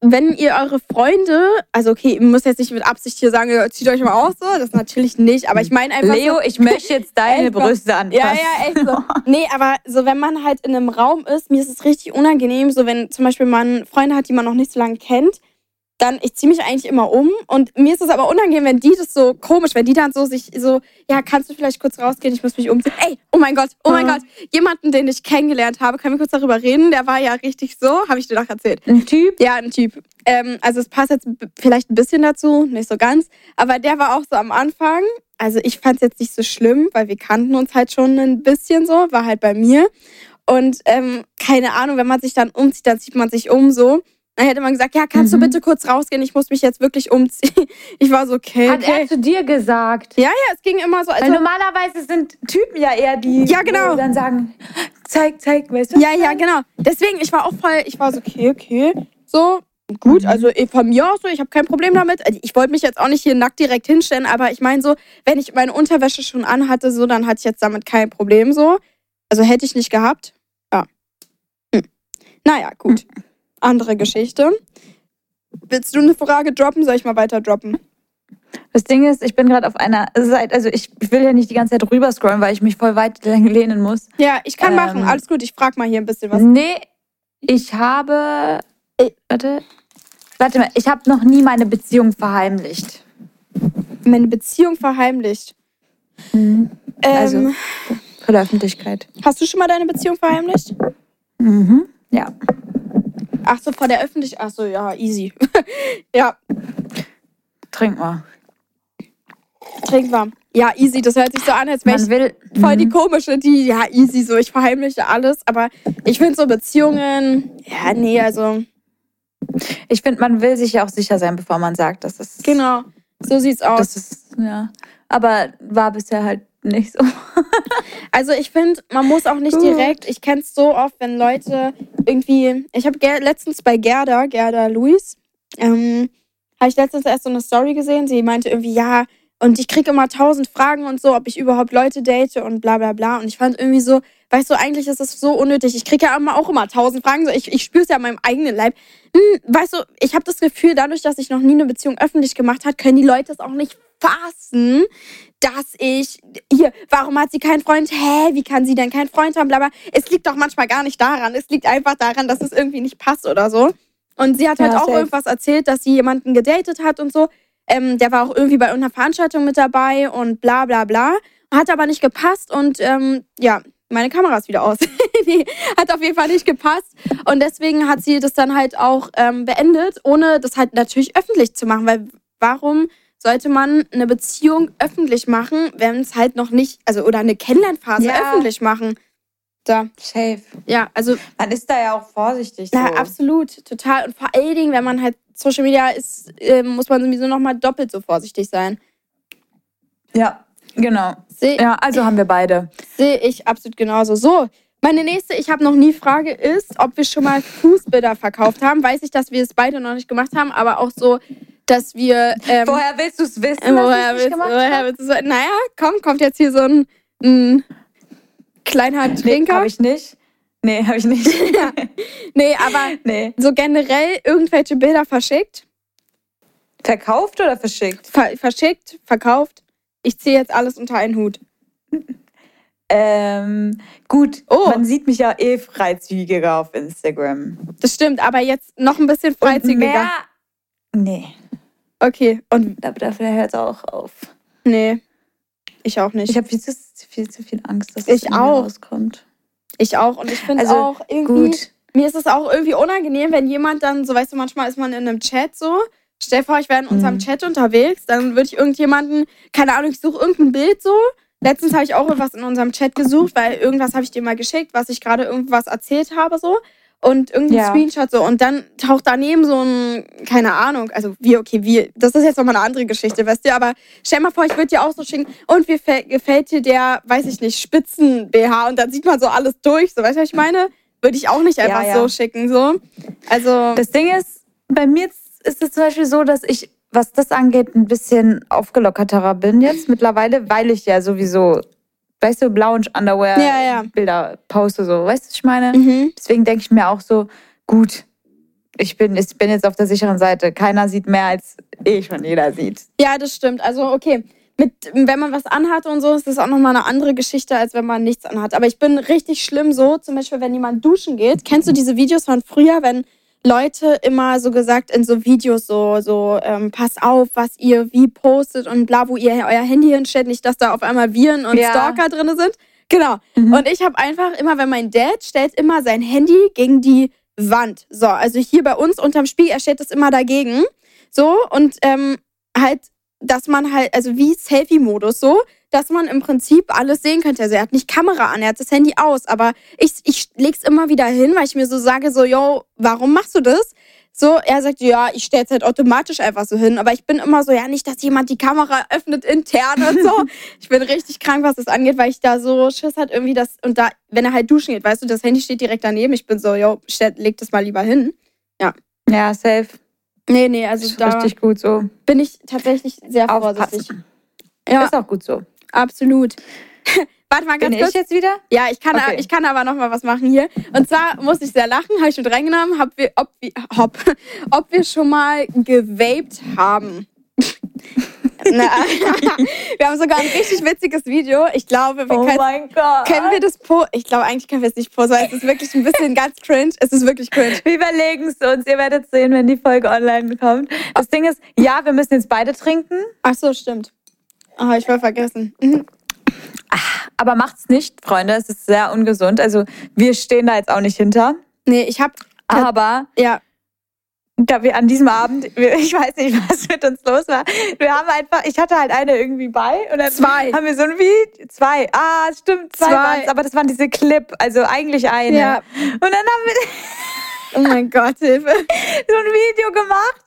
[SPEAKER 2] wenn ihr eure Freunde, also okay, ihr müsst jetzt nicht mit Absicht hier sagen, zieht euch mal aus, so, das natürlich nicht, aber ich meine einfach
[SPEAKER 1] Leo,
[SPEAKER 2] so,
[SPEAKER 1] ich möchte jetzt deine Brüste anfassen.
[SPEAKER 2] Ja, ja, echt so. Nee, aber so, wenn man halt in einem Raum ist, mir ist es richtig unangenehm, so wenn zum Beispiel man Freunde hat, die man noch nicht so lange kennt, dann, ich ziehe mich eigentlich immer um und mir ist es aber unangenehm, wenn die das so komisch, wenn die dann so sich so, ja, kannst du vielleicht kurz rausgehen, ich muss mich umziehen. Ey, oh mein Gott, oh mein
[SPEAKER 1] Ja.
[SPEAKER 2] Gott, jemanden, den ich kennengelernt habe, können wir kurz darüber reden, der war ja richtig so, habe ich dir doch erzählt.
[SPEAKER 1] Ein Typ.
[SPEAKER 2] Ja, ein Typ. Ähm, also es passt jetzt vielleicht ein bisschen dazu, nicht so ganz. Aber der war auch so am Anfang. Also ich fand es jetzt nicht so schlimm, weil wir kannten uns halt schon ein bisschen so, war halt bei mir. Und ähm, keine Ahnung, wenn man sich dann umzieht, dann zieht man sich um so. Dann hätte man gesagt, ja, kannst
[SPEAKER 1] Mhm.
[SPEAKER 2] du bitte kurz rausgehen? Ich muss mich jetzt wirklich umziehen. Ich war so, okay,
[SPEAKER 1] Hat
[SPEAKER 2] okay.
[SPEAKER 1] er zu dir gesagt?
[SPEAKER 2] Ja, ja, es ging immer so.
[SPEAKER 1] Weil
[SPEAKER 2] Also,
[SPEAKER 1] normalerweise sind Typen ja eher die,
[SPEAKER 2] Ja, genau.
[SPEAKER 1] die dann sagen, zeig, zeig, weißt du?
[SPEAKER 2] ja, ja, genau. Deswegen, ich war auch voll, ich war so, okay, okay. So, gut, also eh, von mir aus so, ich habe kein Problem damit. Also, Ich wollte mich jetzt auch nicht hier nackt direkt hinstellen, aber ich meine so, wenn ich meine Unterwäsche schon anhatte, so, dann hatte ich jetzt damit kein Problem so. Also hätte ich nicht gehabt. Ja. Hm. Naja, gut. Andere Geschichte. Willst du eine Frage droppen? Soll ich mal weiter droppen?
[SPEAKER 1] Das Ding ist, ich bin gerade auf einer Seite, also ich will ja nicht die ganze Zeit rüber scrollen, weil ich mich voll weit lehnen muss.
[SPEAKER 2] Ja, ich kann
[SPEAKER 1] Ähm.
[SPEAKER 2] machen. Alles gut, ich frage mal hier ein bisschen was.
[SPEAKER 1] Nee, ich habe. Warte. Warte mal, ich habe noch nie meine Beziehung verheimlicht.
[SPEAKER 2] Meine Beziehung verheimlicht. Ähm,
[SPEAKER 1] Also. Für die Öffentlichkeit.
[SPEAKER 2] Hast du schon mal deine Beziehung verheimlicht?
[SPEAKER 1] Mhm. Ja.
[SPEAKER 2] Ach so, vor der Öffentlichkeit. Ach so, ja, easy. ja,
[SPEAKER 1] Trink mal.
[SPEAKER 2] trink warm. Ja, easy. Das hört sich so an, als wäre ich
[SPEAKER 1] will.
[SPEAKER 2] voll die
[SPEAKER 1] Mhm.
[SPEAKER 2] komische, die, ja, easy, so, ich verheimliche alles. Aber ich finde so Beziehungen, ja, nee, also,
[SPEAKER 1] Ich finde, man will sich ja auch sicher sein, bevor man sagt, dass es.
[SPEAKER 2] genau, so sieht's aus.
[SPEAKER 1] Das ist, ja. Aber war bisher halt nicht so.
[SPEAKER 2] Also ich finde, man muss auch nicht direkt, ich kenne es so oft, wenn Leute irgendwie, ich habe letztens bei Gerda, Gerda Luis, ähm, habe ich letztens erst so eine Story gesehen, sie meinte irgendwie, ja, und ich kriege immer tausend Fragen und so, ob ich überhaupt Leute date und bla bla bla. Und ich fand irgendwie so, weißt du, eigentlich ist das so unnötig. Ich kriege ja immer auch immer tausend Fragen, so ich, ich spüre es ja an meinem eigenen Leib. Hm, weißt du, ich habe das Gefühl, dadurch, dass ich noch nie eine Beziehung öffentlich gemacht habe, können die Leute es auch nicht fassen, dass ich hier, warum hat sie keinen Freund? Hä, wie kann sie denn keinen Freund haben? Blablabla. Es liegt doch manchmal gar nicht daran. Es liegt einfach daran, dass es irgendwie nicht passt oder so. Und sie hat halt
[SPEAKER 1] Ja,
[SPEAKER 2] auch
[SPEAKER 1] safe.
[SPEAKER 2] irgendwas erzählt, dass sie jemanden gedatet hat und so. Ähm, der war auch irgendwie bei irgendeiner Veranstaltung mit dabei und bla bla bla. Hat aber nicht gepasst und ähm, ja, meine Kamera ist wieder aus. Die hat auf jeden Fall nicht gepasst. Und deswegen hat sie das dann halt auch ähm, beendet, ohne das halt natürlich öffentlich zu machen. Weil warum sollte man eine Beziehung öffentlich machen, wenn es halt noch nicht, also oder eine Kennenlernphase
[SPEAKER 1] Ja.
[SPEAKER 2] öffentlich machen? Da.
[SPEAKER 1] Safe.
[SPEAKER 2] Ja, also
[SPEAKER 1] Man ist da ja auch vorsichtig.
[SPEAKER 2] na,
[SPEAKER 1] so.
[SPEAKER 2] absolut, total. Und vor allen Dingen, wenn man halt Social Media ist, äh, muss man sowieso nochmal doppelt so vorsichtig sein.
[SPEAKER 1] Ja, genau.
[SPEAKER 2] Sehe
[SPEAKER 1] Ja, also haben wir beide.
[SPEAKER 2] seh ich absolut genauso. So, meine nächste, ich habe noch nie Frage ist, ob wir schon mal Fußbilder verkauft haben. Weiß ich, dass wir es beide noch nicht gemacht haben, aber auch so, dass wir. Ähm,
[SPEAKER 1] Woher willst du es wissen?
[SPEAKER 2] woher willst, woher
[SPEAKER 1] hab?
[SPEAKER 2] willst du so, Naja, komm, kommt jetzt hier so ein, ein kleiner Trinker.
[SPEAKER 1] Habe ich nicht. Nee, habe ich nicht.
[SPEAKER 2] nee, aber
[SPEAKER 1] nee.
[SPEAKER 2] so generell irgendwelche Bilder verschickt.
[SPEAKER 1] Verkauft oder verschickt?
[SPEAKER 2] Ver verschickt, verkauft. Ich ziehe jetzt alles unter einen Hut.
[SPEAKER 1] Ähm, gut,
[SPEAKER 2] Oh.
[SPEAKER 1] man sieht mich ja eh freizügiger auf Instagram.
[SPEAKER 2] Das stimmt, aber jetzt noch ein bisschen
[SPEAKER 1] Und
[SPEAKER 2] freizügiger.
[SPEAKER 1] mehr, nee,
[SPEAKER 2] Okay, und
[SPEAKER 1] da- dafür hört es auch auf.
[SPEAKER 2] nee, ich auch nicht.
[SPEAKER 1] Ich habe viel zu, viel zu viel Angst, dass
[SPEAKER 2] Ich
[SPEAKER 1] es
[SPEAKER 2] auch.
[SPEAKER 1] rauskommt.
[SPEAKER 2] Ich auch. Und ich finde
[SPEAKER 1] Also,
[SPEAKER 2] auch irgendwie,
[SPEAKER 1] Gut.
[SPEAKER 2] mir ist es auch irgendwie unangenehm, wenn jemand dann, so weißt du, manchmal ist man in einem Chat so. Stell dir vor, ich wäre in unserem
[SPEAKER 1] Mhm.
[SPEAKER 2] Chat unterwegs, dann würde ich irgendjemanden, keine Ahnung, ich suche irgendein Bild so. Letztens habe ich auch irgendwas in unserem Chat gesucht, weil irgendwas habe ich dir mal geschickt, was ich gerade irgendwas erzählt habe so. Und irgendein
[SPEAKER 1] Ja.
[SPEAKER 2] Screenshot so und dann taucht daneben so ein, keine Ahnung, also wie, okay, wie, das ist jetzt nochmal eine andere Geschichte, weißt du, aber stell mal vor, ich würde dir auch so schicken und wie fä- gefällt dir der, weiß ich nicht, Spitzen-BH und dann sieht man so alles durch, so, weißt du, was ich meine? Würde ich auch nicht einfach
[SPEAKER 1] ja.
[SPEAKER 2] so schicken, so. Also,
[SPEAKER 1] Das Ding ist, bei mir ist es zum Beispiel so, dass ich, was das angeht, ein bisschen aufgelockerterer bin jetzt mittlerweile, weil ich ja sowieso, weißt du, Lounge-Underwear
[SPEAKER 2] Ja, ja.
[SPEAKER 1] Bilder poste, so, weißt du, was ich meine?
[SPEAKER 2] mhm.
[SPEAKER 1] Deswegen denke ich mir auch so, gut, ich bin, ich bin jetzt auf der sicheren Seite. Keiner sieht mehr, als ich von jeder sieht.
[SPEAKER 2] Ja, das stimmt. Also, okay. Mit, wenn man was anhat und so, ist das auch nochmal eine andere Geschichte, als wenn man nichts anhat. Aber ich bin richtig schlimm so, zum Beispiel, wenn jemand duschen geht. Kennst du diese Videos von früher, wenn Leute immer so gesagt in so Videos so, so ähm, pass auf, was ihr wie postet und bla, wo ihr euer Handy hinstellt, nicht, dass da auf einmal Viren und
[SPEAKER 1] Ja.
[SPEAKER 2] Stalker drin sind. Genau.
[SPEAKER 1] Mhm.
[SPEAKER 2] Und ich habe einfach immer, wenn mein Dad stellt immer sein Handy gegen die Wand. So, also hier bei uns unterm Spiegel, er stellt das immer dagegen. So, und ähm, halt, dass man halt, also wie Selfie-Modus so, dass man im Prinzip alles sehen könnte. Also er hat nicht Kamera an, er hat das Handy aus, aber ich, ich leg's immer wieder hin, weil ich mir so sage, so, yo, warum machst du das? So, er sagt, ja, ich stell's halt automatisch einfach so hin. Aber ich bin immer so, ja, nicht, dass jemand die Kamera öffnet intern und so. ich bin richtig krank, was das angeht, weil ich da so Schiss hat irgendwie das, und da, wenn er halt duschen geht, weißt du, das Handy steht direkt daneben. Ich bin so, yo, leg das mal lieber hin.
[SPEAKER 1] Ja, safe.
[SPEAKER 2] Nee, nee, also
[SPEAKER 1] ist
[SPEAKER 2] da
[SPEAKER 1] richtig gut so.
[SPEAKER 2] bin ich tatsächlich sehr vorsichtig.
[SPEAKER 1] Aufpassen.
[SPEAKER 2] Ja,
[SPEAKER 1] Ist auch gut so.
[SPEAKER 2] Absolut. Warte mal ganz
[SPEAKER 1] Bin
[SPEAKER 2] kurz.
[SPEAKER 1] ich jetzt wieder?
[SPEAKER 2] Ja, ich kann,
[SPEAKER 1] Okay.
[SPEAKER 2] ich kann aber noch mal was machen hier. Und zwar muss ich sehr lachen, habe ich mit reingenommen, hab wir, ob, wir, hopp, ob wir schon mal gewaped haben. Wir haben sogar ein richtig witziges Video. Ich glaube, wir können,
[SPEAKER 1] Oh mein Gott.
[SPEAKER 2] können wir das po. Ich glaube, eigentlich können wir es nicht posten, weil es ist wirklich ein bisschen ganz cringe. Es ist wirklich cringe.
[SPEAKER 1] Wir überlegen es uns. Ihr werdet sehen, wenn die Folge online kommt. Das Ding ist, ja, wir müssen jetzt beide trinken,
[SPEAKER 2] Ach so, stimmt. Oh, ich war vergessen. Mhm.
[SPEAKER 1] aber macht's nicht, Freunde. Es ist sehr ungesund. Also wir stehen da jetzt auch nicht hinter.
[SPEAKER 2] Nee, ich hab.
[SPEAKER 1] Aber
[SPEAKER 2] Ja,
[SPEAKER 1] da wir an diesem Abend, ich weiß nicht, was mit uns los war. Wir haben einfach, ich hatte halt eine irgendwie bei und dann
[SPEAKER 2] Zwei.
[SPEAKER 1] haben wir so ein Video, zwei, ah, stimmt, zwei,
[SPEAKER 2] Zwei.
[SPEAKER 1] waren's, aber das waren diese Clip, also eigentlich eine.
[SPEAKER 2] Ja.
[SPEAKER 1] Und dann haben wir
[SPEAKER 2] oh mein Gott, Hilfe.
[SPEAKER 1] so ein Video gemacht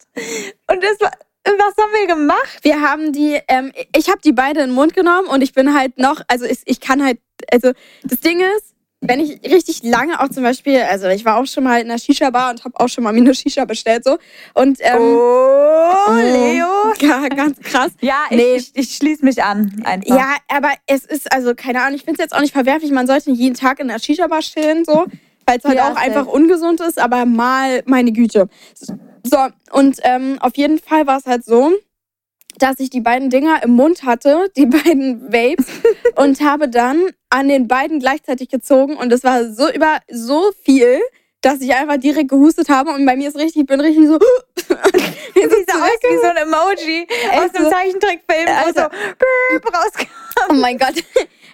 [SPEAKER 1] und das war, was haben wir gemacht?
[SPEAKER 2] Wir haben die, ähm, ich habe die beide in den Mund genommen und ich bin halt noch, also ich, ich kann halt, also das Ding ist, wenn ich richtig lange auch zum Beispiel, also ich war auch schon mal in einer Shisha-Bar und habe auch schon mal mir eine Shisha bestellt so und ähm,
[SPEAKER 1] oh, Leo.
[SPEAKER 2] ja, ganz krass.
[SPEAKER 1] Ja, ich,
[SPEAKER 2] Nee.
[SPEAKER 1] ich, ich schließe mich an einfach.
[SPEAKER 2] Ja, aber es ist, also keine Ahnung, ich finde es jetzt auch nicht verwerflich, man sollte nicht jeden Tag in einer Shisha-Bar chillen, so, weil es halt
[SPEAKER 1] Ja,
[SPEAKER 2] auch
[SPEAKER 1] safe.
[SPEAKER 2] einfach ungesund ist, aber mal meine Güte. So, und ähm, auf jeden Fall war es halt so, dass ich die beiden Dinger im Mund hatte, die beiden Vapes, und habe dann an den beiden gleichzeitig gezogen und es war so über so viel, dass ich einfach direkt gehustet habe und bei mir ist richtig, ich bin richtig so, wie so
[SPEAKER 1] Sieht aus wie so ein Emoji aus
[SPEAKER 2] Echt
[SPEAKER 1] einem
[SPEAKER 2] so.
[SPEAKER 1] Zeichentrickfilm, wo
[SPEAKER 2] Also-
[SPEAKER 1] so brrr, rauskam.
[SPEAKER 2] Oh mein Gott,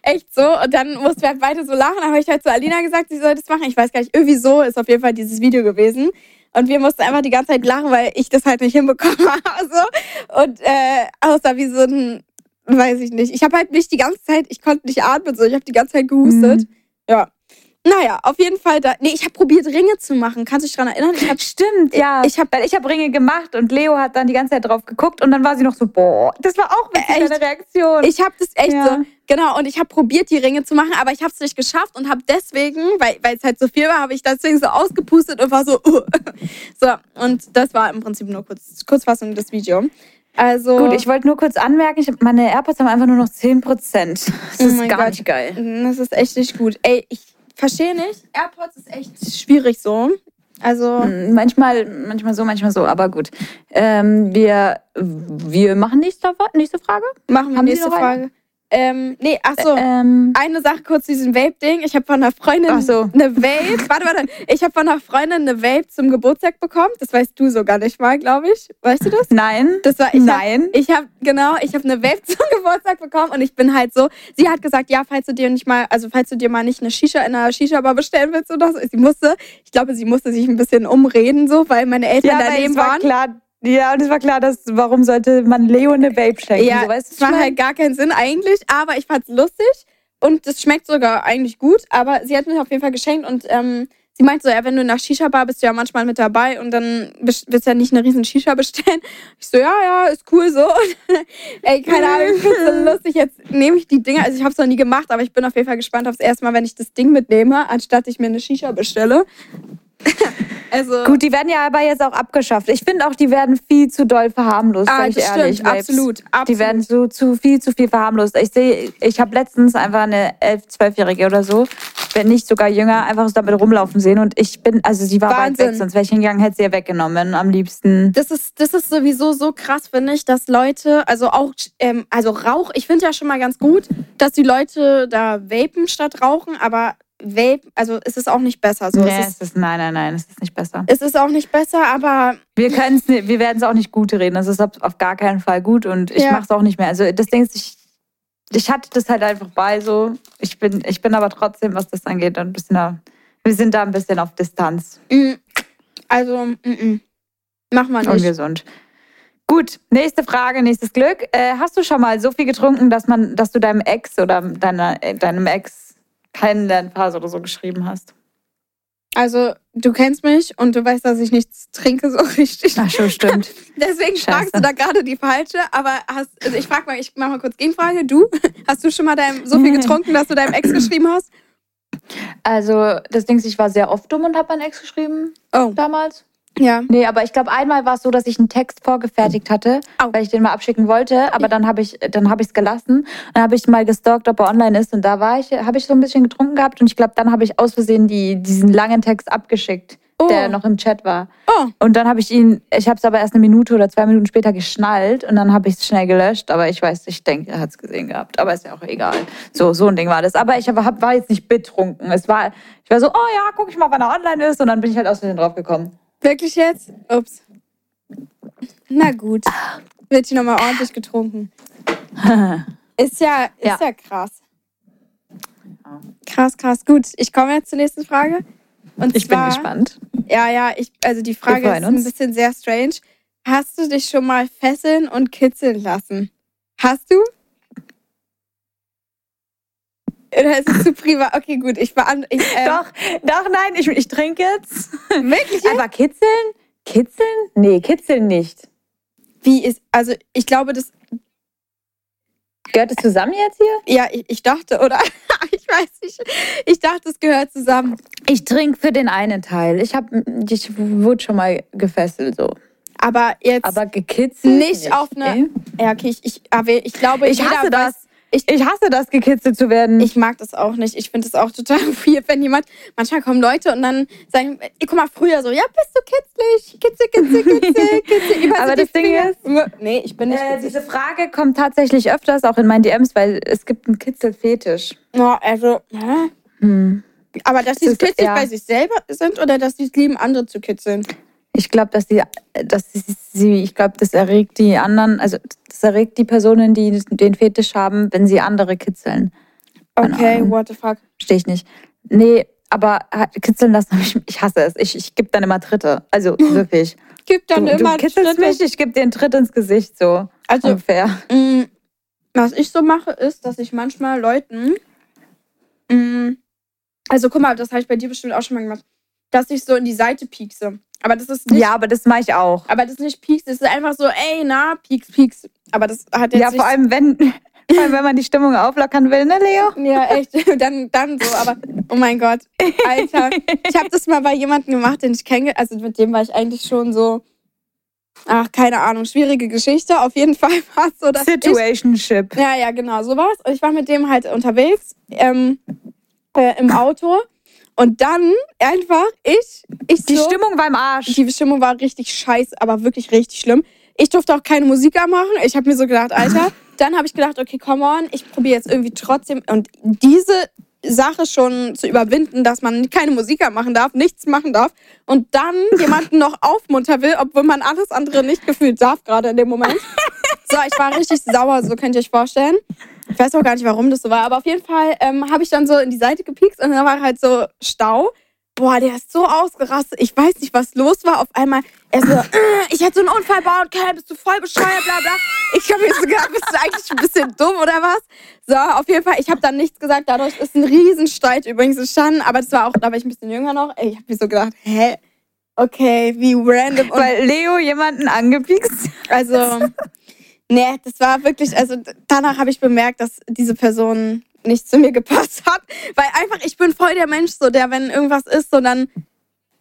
[SPEAKER 2] echt so. Und dann mussten wir halt beide so lachen. Da habe ich halt zu Alina gesagt, sie soll das machen. Ich weiß gar nicht, irgendwie so ist auf jeden Fall dieses Video gewesen. Und wir mussten einfach die ganze Zeit lachen, weil ich das halt nicht hinbekommen habe. So. Und äh, außer wie so ein, weiß ich nicht. Ich habe halt nicht die ganze Zeit, ich konnte nicht atmen, so. Ich habe die ganze Zeit gehustet. Ja. Naja, auf jeden Fall da. Nee, ich habe probiert, Ringe zu machen. Kannst du dich daran erinnern? Ich hab,
[SPEAKER 1] Stimmt, ja.
[SPEAKER 2] Ich hab-
[SPEAKER 1] Weil ich habe Ringe gemacht und Leo hat dann die ganze Zeit drauf geguckt und dann war sie noch so, boah, das war auch witzig,
[SPEAKER 2] Echt?
[SPEAKER 1] deine Reaktion.
[SPEAKER 2] Ich habe das echt
[SPEAKER 1] Ja.
[SPEAKER 2] so, genau, und ich habe probiert, die Ringe zu machen, aber ich habe es nicht geschafft und habe deswegen, weil es halt so viel war, habe ich deswegen so ausgepustet und war so, uh. so, und das war im Prinzip nur kurz, Kurzfassung des Videos. Also,
[SPEAKER 1] Gut, ich wollte nur kurz anmerken, ich, meine AirPods haben einfach nur noch 10%. Das
[SPEAKER 2] Oh
[SPEAKER 1] ist gar
[SPEAKER 2] Gott.
[SPEAKER 1] nicht geil.
[SPEAKER 2] das ist echt nicht gut. Ey, ich verstehe nicht, AirPods ist echt schwierig so. Also,
[SPEAKER 1] Hm, Manchmal, manchmal so, manchmal so, aber gut. Ähm, wir, wir machen nächste, nächste Frage.
[SPEAKER 2] machen wir
[SPEAKER 1] Haben
[SPEAKER 2] nächste
[SPEAKER 1] noch eine?
[SPEAKER 2] Ähm, nee, ach so.
[SPEAKER 1] Ähm,
[SPEAKER 2] Eine Sache kurz zu diesem Vape-Ding. Ich habe von einer Freundin
[SPEAKER 1] so.
[SPEAKER 2] eine Vape. Warte, warte. Ich habe von einer Freundin eine Vape zum Geburtstag bekommen. Das weißt du sogar nicht mal, glaube ich. Weißt du das?
[SPEAKER 1] nein.
[SPEAKER 2] Das war ich.
[SPEAKER 1] Nein.
[SPEAKER 2] Hab, ich habe genau, ich habe eine Vape zum Geburtstag bekommen und ich bin halt so. Sie hat gesagt, ja, falls du dir nicht mal, also falls du dir mal nicht eine Shisha in einer Shisha-Bar bestellen willst oder so. Sie musste, ich glaube, sie musste sich ein bisschen umreden so, weil meine Eltern
[SPEAKER 1] ja,
[SPEAKER 2] daneben
[SPEAKER 1] es war
[SPEAKER 2] waren.
[SPEAKER 1] klar. Ja, und es war klar, dass warum sollte man Leo eine Vape schenken?
[SPEAKER 2] Ja,
[SPEAKER 1] so, weißt
[SPEAKER 2] es
[SPEAKER 1] ich
[SPEAKER 2] macht halt gar keinen Sinn eigentlich, aber ich fand's lustig und das schmeckt sogar eigentlich gut. Aber sie hat mir auf jeden Fall geschenkt und ähm, sie meint so, ja, wenn du der Shisha-Bar bist, du ja manchmal mit dabei und dann willst du ja nicht eine riesen Shisha bestellen. Ich so, ja, ja, ist cool so. Und, ey, keine Ahnung, ich find's so lustig. Jetzt nehme ich die Dinger, also ich habe es noch nie gemacht, aber ich bin auf jeden Fall gespannt aufs erste Mal, wenn ich das Ding mitnehme, anstatt ich mir eine Shisha bestelle. Also,
[SPEAKER 1] Gut, die werden ja aber jetzt auch abgeschafft. Ich finde auch, die werden viel zu doll verharmlost,
[SPEAKER 2] ah,
[SPEAKER 1] sag ich ehrlich.
[SPEAKER 2] stimmt, absolut, absolut.
[SPEAKER 1] Die werden so zu viel, zu viel verharmlost. Ich sehe, ich habe letztens einfach eine 11-, 12-Jährige oder so, wenn nicht sogar jünger, einfach so damit rumlaufen sehen. Und ich bin, also sie war weit
[SPEAKER 2] Wahnsinn.
[SPEAKER 1] weg, sonst wäre ich hingegangen, hätte sie ja weggenommen. Am liebsten.
[SPEAKER 2] Das ist, das ist sowieso so krass, finde ich, dass Leute, also auch, ähm, also Rauch, ich finde ja schon mal ganz gut, dass die Leute da vapen statt rauchen, aber Vape, also es ist auch nicht besser. So.
[SPEAKER 1] nee,
[SPEAKER 2] es,
[SPEAKER 1] es
[SPEAKER 2] ist,
[SPEAKER 1] ist, nein, nein, nein, es ist nicht besser.
[SPEAKER 2] es ist auch nicht besser, aber
[SPEAKER 1] Wir wir werden es auch nicht gut reden. Es ist auf gar keinen Fall gut und ich
[SPEAKER 2] Ja.
[SPEAKER 1] mache es auch nicht mehr. Also das Ding ist, ich, ich hatte das halt einfach bei so. Ich bin, ich bin aber trotzdem, was das angeht, ein bisschen, da- wir sind da ein bisschen auf Distanz.
[SPEAKER 2] mm, also, mm, mm. mach mal nicht.
[SPEAKER 1] Ungesund. Gut, nächste Frage, nächstes Glück. Äh, hast du schon mal so viel getrunken, dass man, dass du deinem Ex oder deiner, äh, deinem Ex Kennenlernphase oder so geschrieben hast?
[SPEAKER 2] Also, du kennst mich und du weißt, dass ich nichts trinke so richtig.
[SPEAKER 1] Ach schon, stimmt.
[SPEAKER 2] Deswegen
[SPEAKER 1] Scheiße.
[SPEAKER 2] fragst du da gerade die falsche, aber hast, also ich frag mal, ich mach mal kurz Gegenfrage. Du, hast du schon mal deinem, so viel getrunken, dass du deinem Ex geschrieben hast?
[SPEAKER 1] Also das Ding ist, ich war sehr oft dumm und habe meinen Ex geschrieben
[SPEAKER 2] Oh,
[SPEAKER 1] damals.
[SPEAKER 2] Ja.
[SPEAKER 1] Nee, aber ich glaube, einmal war es so, dass ich einen Text vorgefertigt hatte,
[SPEAKER 2] Au.
[SPEAKER 1] weil ich den mal abschicken wollte, aber dann habe ich dann habe ich es gelassen. Dann habe ich mal gestalkt, ob er online ist und da war ich habe ich so ein bisschen getrunken gehabt und ich glaube, dann habe ich aus Versehen die, diesen langen Text abgeschickt,
[SPEAKER 2] Oh.
[SPEAKER 1] der noch im Chat war.
[SPEAKER 2] Oh,
[SPEAKER 1] Und dann habe ich ihn, ich habe es aber erst eine Minute oder zwei Minuten später geschnallt und dann habe ich es schnell gelöscht. Aber ich weiß, ich denke, er hat es gesehen gehabt. Aber ist ja auch egal. So, so ein Ding war das. Aber ich hab, war jetzt nicht betrunken. Es war, ich war so, oh ja, guck ich mal, wann er online ist. Und dann bin ich halt aus Versehen drauf gekommen.
[SPEAKER 2] Wirklich jetzt? Ups. Na gut. Wird hier nochmal ordentlich getrunken. Ist ja, ist ja.
[SPEAKER 1] Ja.
[SPEAKER 2] krass. Krass, krass. Gut, ich komme jetzt zur nächsten Frage. Und
[SPEAKER 1] Ich bin
[SPEAKER 2] zwar,
[SPEAKER 1] gespannt.
[SPEAKER 2] Ja, ja, ich, also die Frage ist ein
[SPEAKER 1] uns.
[SPEAKER 2] bisschen sehr strange. Hast du dich schon mal fesseln und kitzeln lassen? Hast du? Oder ist es zu privat? Okay, gut, ich beantworte. Ähm,
[SPEAKER 1] Doch, doch, nein, ich, ich trinke jetzt.
[SPEAKER 2] Wirklich?
[SPEAKER 1] Aber kitzeln? Kitzeln? Nee, kitzeln nicht.
[SPEAKER 2] Wie ist, also ich glaube, das,
[SPEAKER 1] Gehört es zusammen jetzt hier?
[SPEAKER 2] ja, ich, ich dachte, oder? ich weiß nicht. Ich dachte, es gehört zusammen.
[SPEAKER 1] Ich trinke für den einen Teil. Ich, hab, ich wurde schon mal gefesselt so.
[SPEAKER 2] Aber jetzt,
[SPEAKER 1] Aber gekitzelt?
[SPEAKER 2] Nicht auf eine-
[SPEAKER 1] nee.
[SPEAKER 2] ja, okay, ich, ich, aber ich glaube,
[SPEAKER 1] Ich hasse das.
[SPEAKER 2] Ich-
[SPEAKER 1] Ich, hasse das, gekitzelt zu werden.
[SPEAKER 2] Ich mag das auch nicht. Ich finde das auch total weird, wenn jemand, manchmal kommen Leute und dann sagen, guck mal, früher so, ja, bist du kitzlig? Kitzel, kitzel, kitzel, kitzel. Über
[SPEAKER 1] Aber
[SPEAKER 2] so
[SPEAKER 1] das Ding
[SPEAKER 2] Finger.
[SPEAKER 1] ist-
[SPEAKER 2] Nee, ich bin nicht
[SPEAKER 1] äh, diese Frage kommt tatsächlich öfters auch in meinen DMs, weil es gibt einen Kitzelfetisch.
[SPEAKER 2] Oh, also, hä?
[SPEAKER 1] Hm.
[SPEAKER 2] Aber dass sie
[SPEAKER 1] Das ist-
[SPEAKER 2] kitzlig
[SPEAKER 1] ja.
[SPEAKER 2] bei sich selber sind oder dass sie es lieben, andere zu kitzeln?
[SPEAKER 1] Ich glaube, dass die, dass sie, sie ich glaube, das erregt die anderen, also das erregt die Personen, die den Fetisch haben, wenn sie andere kitzeln. Keine
[SPEAKER 2] Okay,
[SPEAKER 1] Ahnung.
[SPEAKER 2] what the fuck.
[SPEAKER 1] Verstehe ich nicht. Nee, aber kitzeln lassen, ich, ich hasse es. Ich, ich gebe dann immer Tritte. Also wirklich.
[SPEAKER 2] Gibt dann
[SPEAKER 1] du,
[SPEAKER 2] immer
[SPEAKER 1] du kitzelst
[SPEAKER 2] Schritte.
[SPEAKER 1] mich, ich gebe dir einen Tritt ins Gesicht, so
[SPEAKER 2] Also,
[SPEAKER 1] ungefähr.
[SPEAKER 2] Mm, Was ich so mache, ist, dass ich manchmal Leuten. mm, Also guck mal, das habe ich bei dir bestimmt auch schon mal gemacht, dass ich so in die Seite piekse. Aber das ist nicht.
[SPEAKER 1] Ja, aber das mache ich auch.
[SPEAKER 2] Aber das ist nicht pieks, das ist einfach so, ey, na, pieks, pieks. Aber das hat jetzt
[SPEAKER 1] Ja, vor allem, wenn, vor allem, wenn man die Stimmung auflockern will, ne, Leo?
[SPEAKER 2] Ja, echt. Dann, dann so, aber oh mein Gott, Alter. Ich habe das mal bei jemandem gemacht, den ich kenne. Also mit dem war ich eigentlich schon so. Ach, keine Ahnung, schwierige Geschichte. Auf jeden Fall war es so, dass ich
[SPEAKER 1] Situationship.
[SPEAKER 2] Ja, ja, genau, sowas. Und ich war mit dem halt unterwegs ähm, äh, im Auto. Und dann einfach, ich, ich
[SPEAKER 1] Die
[SPEAKER 2] so,
[SPEAKER 1] Stimmung war im Arsch.
[SPEAKER 2] die Stimmung war richtig scheiße, aber wirklich richtig schlimm. Ich durfte auch keine Musik anmachen. Ich habe mir so gedacht, Alter. Dann habe ich gedacht, okay, come on, ich probiere jetzt irgendwie trotzdem. Und diese Sache schon zu überwinden, dass man keine Musik anmachen darf, nichts machen darf und dann jemanden noch aufmuntern will, obwohl man alles andere nicht gefühlt darf, gerade in dem Moment. So, ich war richtig sauer, so könnt ihr euch vorstellen. Ich weiß auch gar nicht, warum das so war, aber auf jeden Fall ähm, habe ich dann so in die Seite gepiekst und dann war halt so Stau. boah, der ist so ausgerastet. Ich weiß nicht, was los war. Auf einmal, er so, äh, ich hätte so einen Unfall bauen können, bist du voll bescheuert, bla bla. Ich habe mir so gedacht, bist du eigentlich ein bisschen dumm oder was? So, auf jeden Fall, ich habe dann nichts gesagt. Dadurch ist ein Riesenstreit übrigens entstanden. Aber das war auch, da war ich ein bisschen jünger noch. Ich habe mir so gedacht, hä? Okay, wie random. Und
[SPEAKER 1] Weil Leo jemanden angepiekst.
[SPEAKER 2] also, nee, das war wirklich, also danach habe ich bemerkt, dass diese Person nicht zu mir gepasst hat. Weil einfach, ich bin voll der Mensch, so der, wenn irgendwas ist, so dann.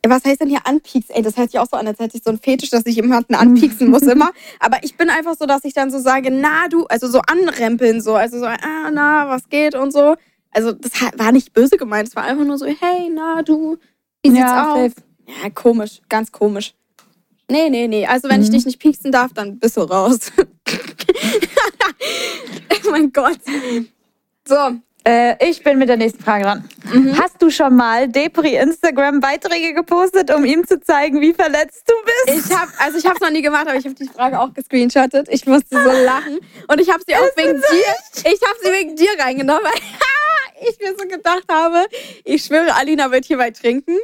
[SPEAKER 2] Was heißt denn hier anpieksen? Ey, das hört sich auch so an, als hätte ich so einen Fetisch, dass ich jemanden anpieksen muss immer. Aber ich bin einfach so, dass ich dann so sage, na du, also so anrempeln so, also so, ah, na, was geht und so. Also das war nicht böse gemeint, es war einfach nur so, hey, na du, wie sieht's
[SPEAKER 1] Ja,
[SPEAKER 2] aus? Ja, komisch, ganz komisch. Nee, nee, nee. Also wenn ich
[SPEAKER 1] Mhm.
[SPEAKER 2] dich nicht pieksen darf, dann bist du raus. oh mein Gott. So,
[SPEAKER 1] Äh, ich bin mit der nächsten Frage dran.
[SPEAKER 2] Mhm.
[SPEAKER 1] Hast du schon mal Depri Instagram Beiträge gepostet, um ihm zu zeigen, wie verletzt du bist?
[SPEAKER 2] ich habe, also ich habe es noch nie gemacht, aber ich habe die Frage auch gescreenshottet. Ich musste so lachen und ich habe sie auch wegen dir. Ich habe sie wegen dir reingenommen, weil ich mir so gedacht habe, ich schwöre, Alina wird hierbei trinken.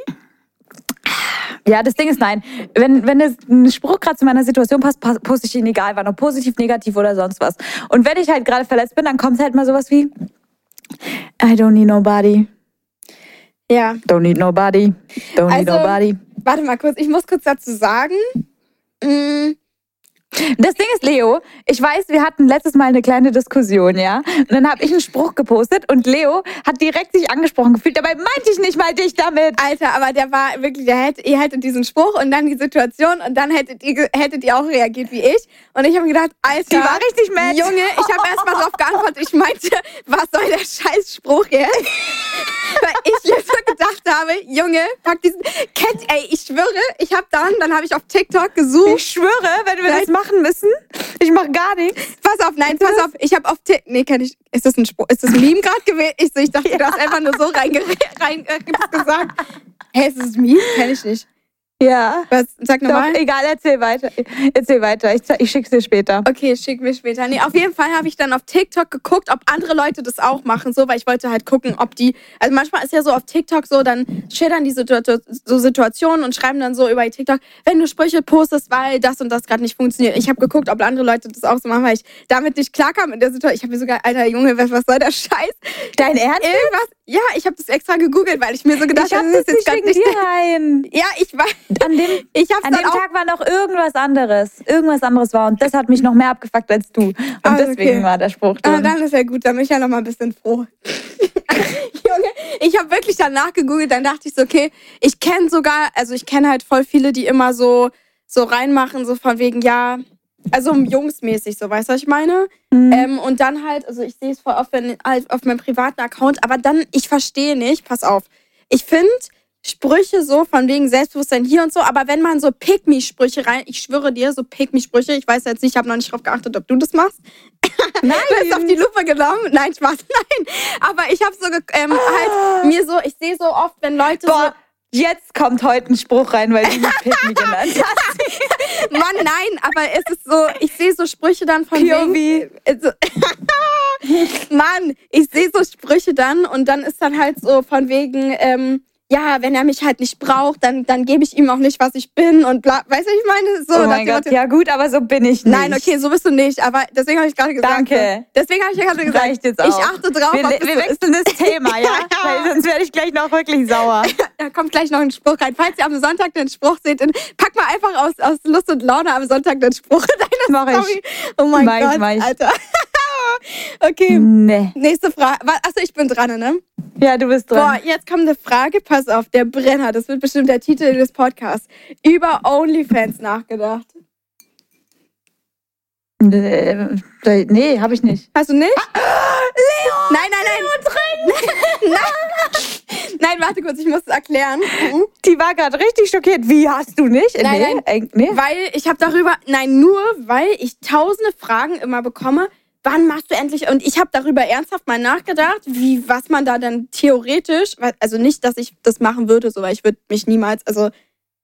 [SPEAKER 1] Ja, das Ding ist nein. Wenn, wenn es ein Spruch gerade zu meiner Situation passt, pas- poste ich ihn egal, wann ob positiv, negativ oder sonst was. Und wenn ich halt gerade verletzt bin, dann kommt halt mal sowas wie I don't need nobody.
[SPEAKER 2] Ja,
[SPEAKER 1] Don't need nobody. Don't need
[SPEAKER 2] Also-
[SPEAKER 1] nobody.
[SPEAKER 2] warte mal kurz, ich muss kurz dazu sagen. mm,
[SPEAKER 1] Das Ding ist, Leo, ich weiß, wir hatten letztes Mal eine kleine Diskussion, ja? Und dann habe ich einen Spruch gepostet und Leo hat direkt sich angesprochen gefühlt. Dabei meinte ich nicht mal dich damit.
[SPEAKER 2] Alter, aber der war wirklich, der hätte, ihr hättet diesen Spruch und dann die Situation und dann hättet ihr, hättet ihr auch reagiert wie ich. Und ich habe gedacht, Alter.
[SPEAKER 1] Die war richtig mad.
[SPEAKER 2] Junge, ich habe erst mal drauf geantwortet. Ich meinte, was soll der scheiß Spruch jetzt? Weil ich mir so gedacht habe, Junge, pack diesen, kennt, ey, ich schwöre, ich habe dann, dann habe ich auf TikTok gesucht.
[SPEAKER 1] Ich schwöre, wenn wir das
[SPEAKER 2] Nein.
[SPEAKER 1] Machen müssen, ich mache gar nichts.
[SPEAKER 2] Pass auf, nein, pass auf. Ich habe auf TikTok, nee, kenn ich, ist das ein Spruch, ist das ein Meme gerade gewesen? Ich, so, ich dachte, du hast einfach nur so reinge rein, äh, gesagt. Hey, ist das ein Meme? Kenn ich nicht.
[SPEAKER 1] Ja.
[SPEAKER 2] Was, sag
[SPEAKER 1] Doch,
[SPEAKER 2] nochmal.
[SPEAKER 1] egal, erzähl weiter. Erzähl weiter. Ich, ich schick's dir später.
[SPEAKER 2] Okay, schick mir später. Nee, auf jeden Fall habe ich dann auf TikTok geguckt, ob andere Leute das auch machen, so, weil ich wollte halt gucken, ob die, also manchmal ist ja so auf TikTok so, dann schildern die Situ- so Situationen und schreiben dann so über TikTok, wenn du Sprüche postest, weil das und das gerade nicht funktioniert. Ich habe geguckt, ob andere Leute das auch so machen, weil ich damit nicht klarkam in der Situation. Ich habe mir sogar, alter Junge, was, was soll der Scheiß?
[SPEAKER 1] Dein Ernst?
[SPEAKER 2] Irgendwas, ja, ich habe das extra gegoogelt, weil ich mir so gedacht habe,
[SPEAKER 1] das
[SPEAKER 2] ist jetzt
[SPEAKER 1] nicht
[SPEAKER 2] gerade nicht.
[SPEAKER 1] dir rein.
[SPEAKER 2] Ja, ich weiß.
[SPEAKER 1] An dem,
[SPEAKER 2] Ich habe
[SPEAKER 1] an dem Tag war noch irgendwas anderes. Irgendwas anderes war und das hat mich noch mehr abgefuckt als du. Und
[SPEAKER 2] Ah,
[SPEAKER 1] deswegen
[SPEAKER 2] okay.
[SPEAKER 1] war der Spruch
[SPEAKER 2] Ah,
[SPEAKER 1] drin.
[SPEAKER 2] dann ist ja gut, dann bin ich ja noch mal ein bisschen froh. Junge, ich habe wirklich danach gegoogelt, dann dachte ich so, okay, ich kenne sogar, also ich kenne halt voll viele, die immer so, so reinmachen, so von wegen, ja, also jungsmäßig, so, weißt du, was ich meine?
[SPEAKER 1] Mhm.
[SPEAKER 2] Ähm, und dann halt, also ich sehe es voll oft wenn, halt auf meinem privaten Account, aber dann, ich verstehe nicht, pass auf, ich finde Sprüche so von wegen Selbstbewusstsein hier und so, aber wenn man so Pick-Me-Sprüche rein, ich schwöre dir, so Pick-Me-Sprüche, ich weiß jetzt nicht, ich habe noch nicht drauf geachtet, ob du das machst,
[SPEAKER 1] Nein.
[SPEAKER 2] Du hast auf die Lupe genommen. Nein, Spaß, nein. Aber ich habe so ähm, halt mir so, ich sehe so oft, wenn Leute
[SPEAKER 1] Boah, jetzt kommt heute ein Spruch rein, weil du mich Pick genannt hast.
[SPEAKER 2] Mann, nein, aber es ist so, ich sehe so Sprüche dann von
[SPEAKER 1] POV.
[SPEAKER 2] also, Mann, ich sehe so Sprüche dann und dann ist dann halt so von wegen, ähm, ja, wenn er mich halt nicht braucht, dann, dann gebe ich ihm auch nicht, was ich bin und bla, weißt du, ich meine, so.
[SPEAKER 1] oh mein Gott, ja gut, aber so bin ich nicht.
[SPEAKER 2] Nein, okay, so bist du nicht, aber deswegen habe ich gerade gesagt.
[SPEAKER 1] Danke.
[SPEAKER 2] Deswegen habe ich ja gerade gesagt,
[SPEAKER 1] Reicht jetzt
[SPEAKER 2] ich
[SPEAKER 1] auch.
[SPEAKER 2] achte drauf,
[SPEAKER 1] Wir, wir wechseln das Thema, ja? Weil sonst werde ich gleich noch wirklich sauer.
[SPEAKER 2] Da kommt gleich noch ein Spruch rein. Falls ihr am Sonntag den Spruch seht, dann pack mal einfach aus, aus Lust und Laune am Sonntag den Spruch in deine
[SPEAKER 1] Mach ich.
[SPEAKER 2] Story. Oh mein
[SPEAKER 1] ich,
[SPEAKER 2] Gott,
[SPEAKER 1] ich.
[SPEAKER 2] Alter. Okay,
[SPEAKER 1] Nee.
[SPEAKER 2] nächste Frage. Achso, ich bin dran, ne?
[SPEAKER 1] Ja, du bist
[SPEAKER 2] Boah,
[SPEAKER 1] dran.
[SPEAKER 2] jetzt kommt eine Frage. Pass auf, der Brenner. Das wird bestimmt der Titel des Podcasts. Über OnlyFans nachgedacht.
[SPEAKER 1] Nee, äh, nee habe ich nicht.
[SPEAKER 2] Hast du nicht? Leo! Nein, nein, nein. nein. Nein, warte kurz, ich muss es erklären.
[SPEAKER 1] Die war gerade richtig schockiert. Wie hast du nicht?
[SPEAKER 2] Nein,
[SPEAKER 1] nee,
[SPEAKER 2] nein.
[SPEAKER 1] nee.
[SPEAKER 2] Weil ich habe darüber, nein, nur weil ich tausende Fragen immer bekomme, wann machst du endlich, und ich habe darüber ernsthaft mal nachgedacht, wie, was man da dann theoretisch, also nicht, dass ich das machen würde, so, weil ich würde mich niemals, also,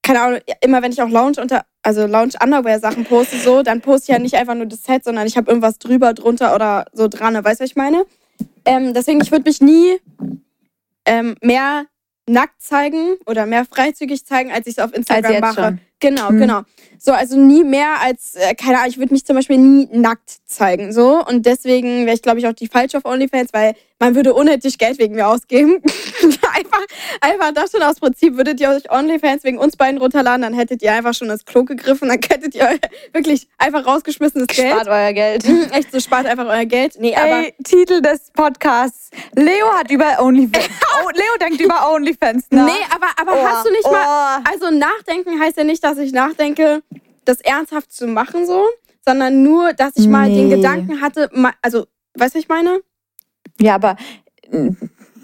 [SPEAKER 2] keine Ahnung, immer wenn ich auch Lounge unter, also Lounge Underwear Sachen poste, so, dann poste ich ja nicht einfach nur das Set, sondern ich habe irgendwas drüber, drunter oder so dran, weißt du, was ich meine? Ähm, deswegen, ich würde mich nie ähm, mehr nackt zeigen oder mehr freizügig zeigen, als ich es auf Instagram mache.
[SPEAKER 1] schon.
[SPEAKER 2] Genau,
[SPEAKER 1] Hm.
[SPEAKER 2] genau. So, also nie mehr als, äh, keine Ahnung, ich würde mich zum Beispiel nie nackt zeigen. So. Und deswegen wäre ich, glaube ich, auch die falsche auf OnlyFans, weil man würde unnötig Geld wegen mir ausgeben. einfach, einfach das schon aus Prinzip. Würdet ihr euch OnlyFans wegen uns beiden runterladen, dann hättet ihr einfach schon ins Klo gegriffen, dann hättet ihr wirklich einfach rausgeschmissenes Geld.
[SPEAKER 1] Spart euer Geld.
[SPEAKER 2] Echt so, spart einfach euer Geld. Nee, aber.
[SPEAKER 1] Ey, Titel des Podcasts. Leo hat über OnlyFans. oh, Leo denkt über OnlyFans nach.
[SPEAKER 2] Nee, aber, aber
[SPEAKER 1] Oh,
[SPEAKER 2] hast du nicht mal.
[SPEAKER 1] oh.
[SPEAKER 2] Also nachdenken heißt ja nicht, dass ich nachdenke, das ernsthaft zu machen, so, sondern nur, dass ich mal den. Gedanken hatte, also, weißt du, ich meine?
[SPEAKER 1] Ja, aber.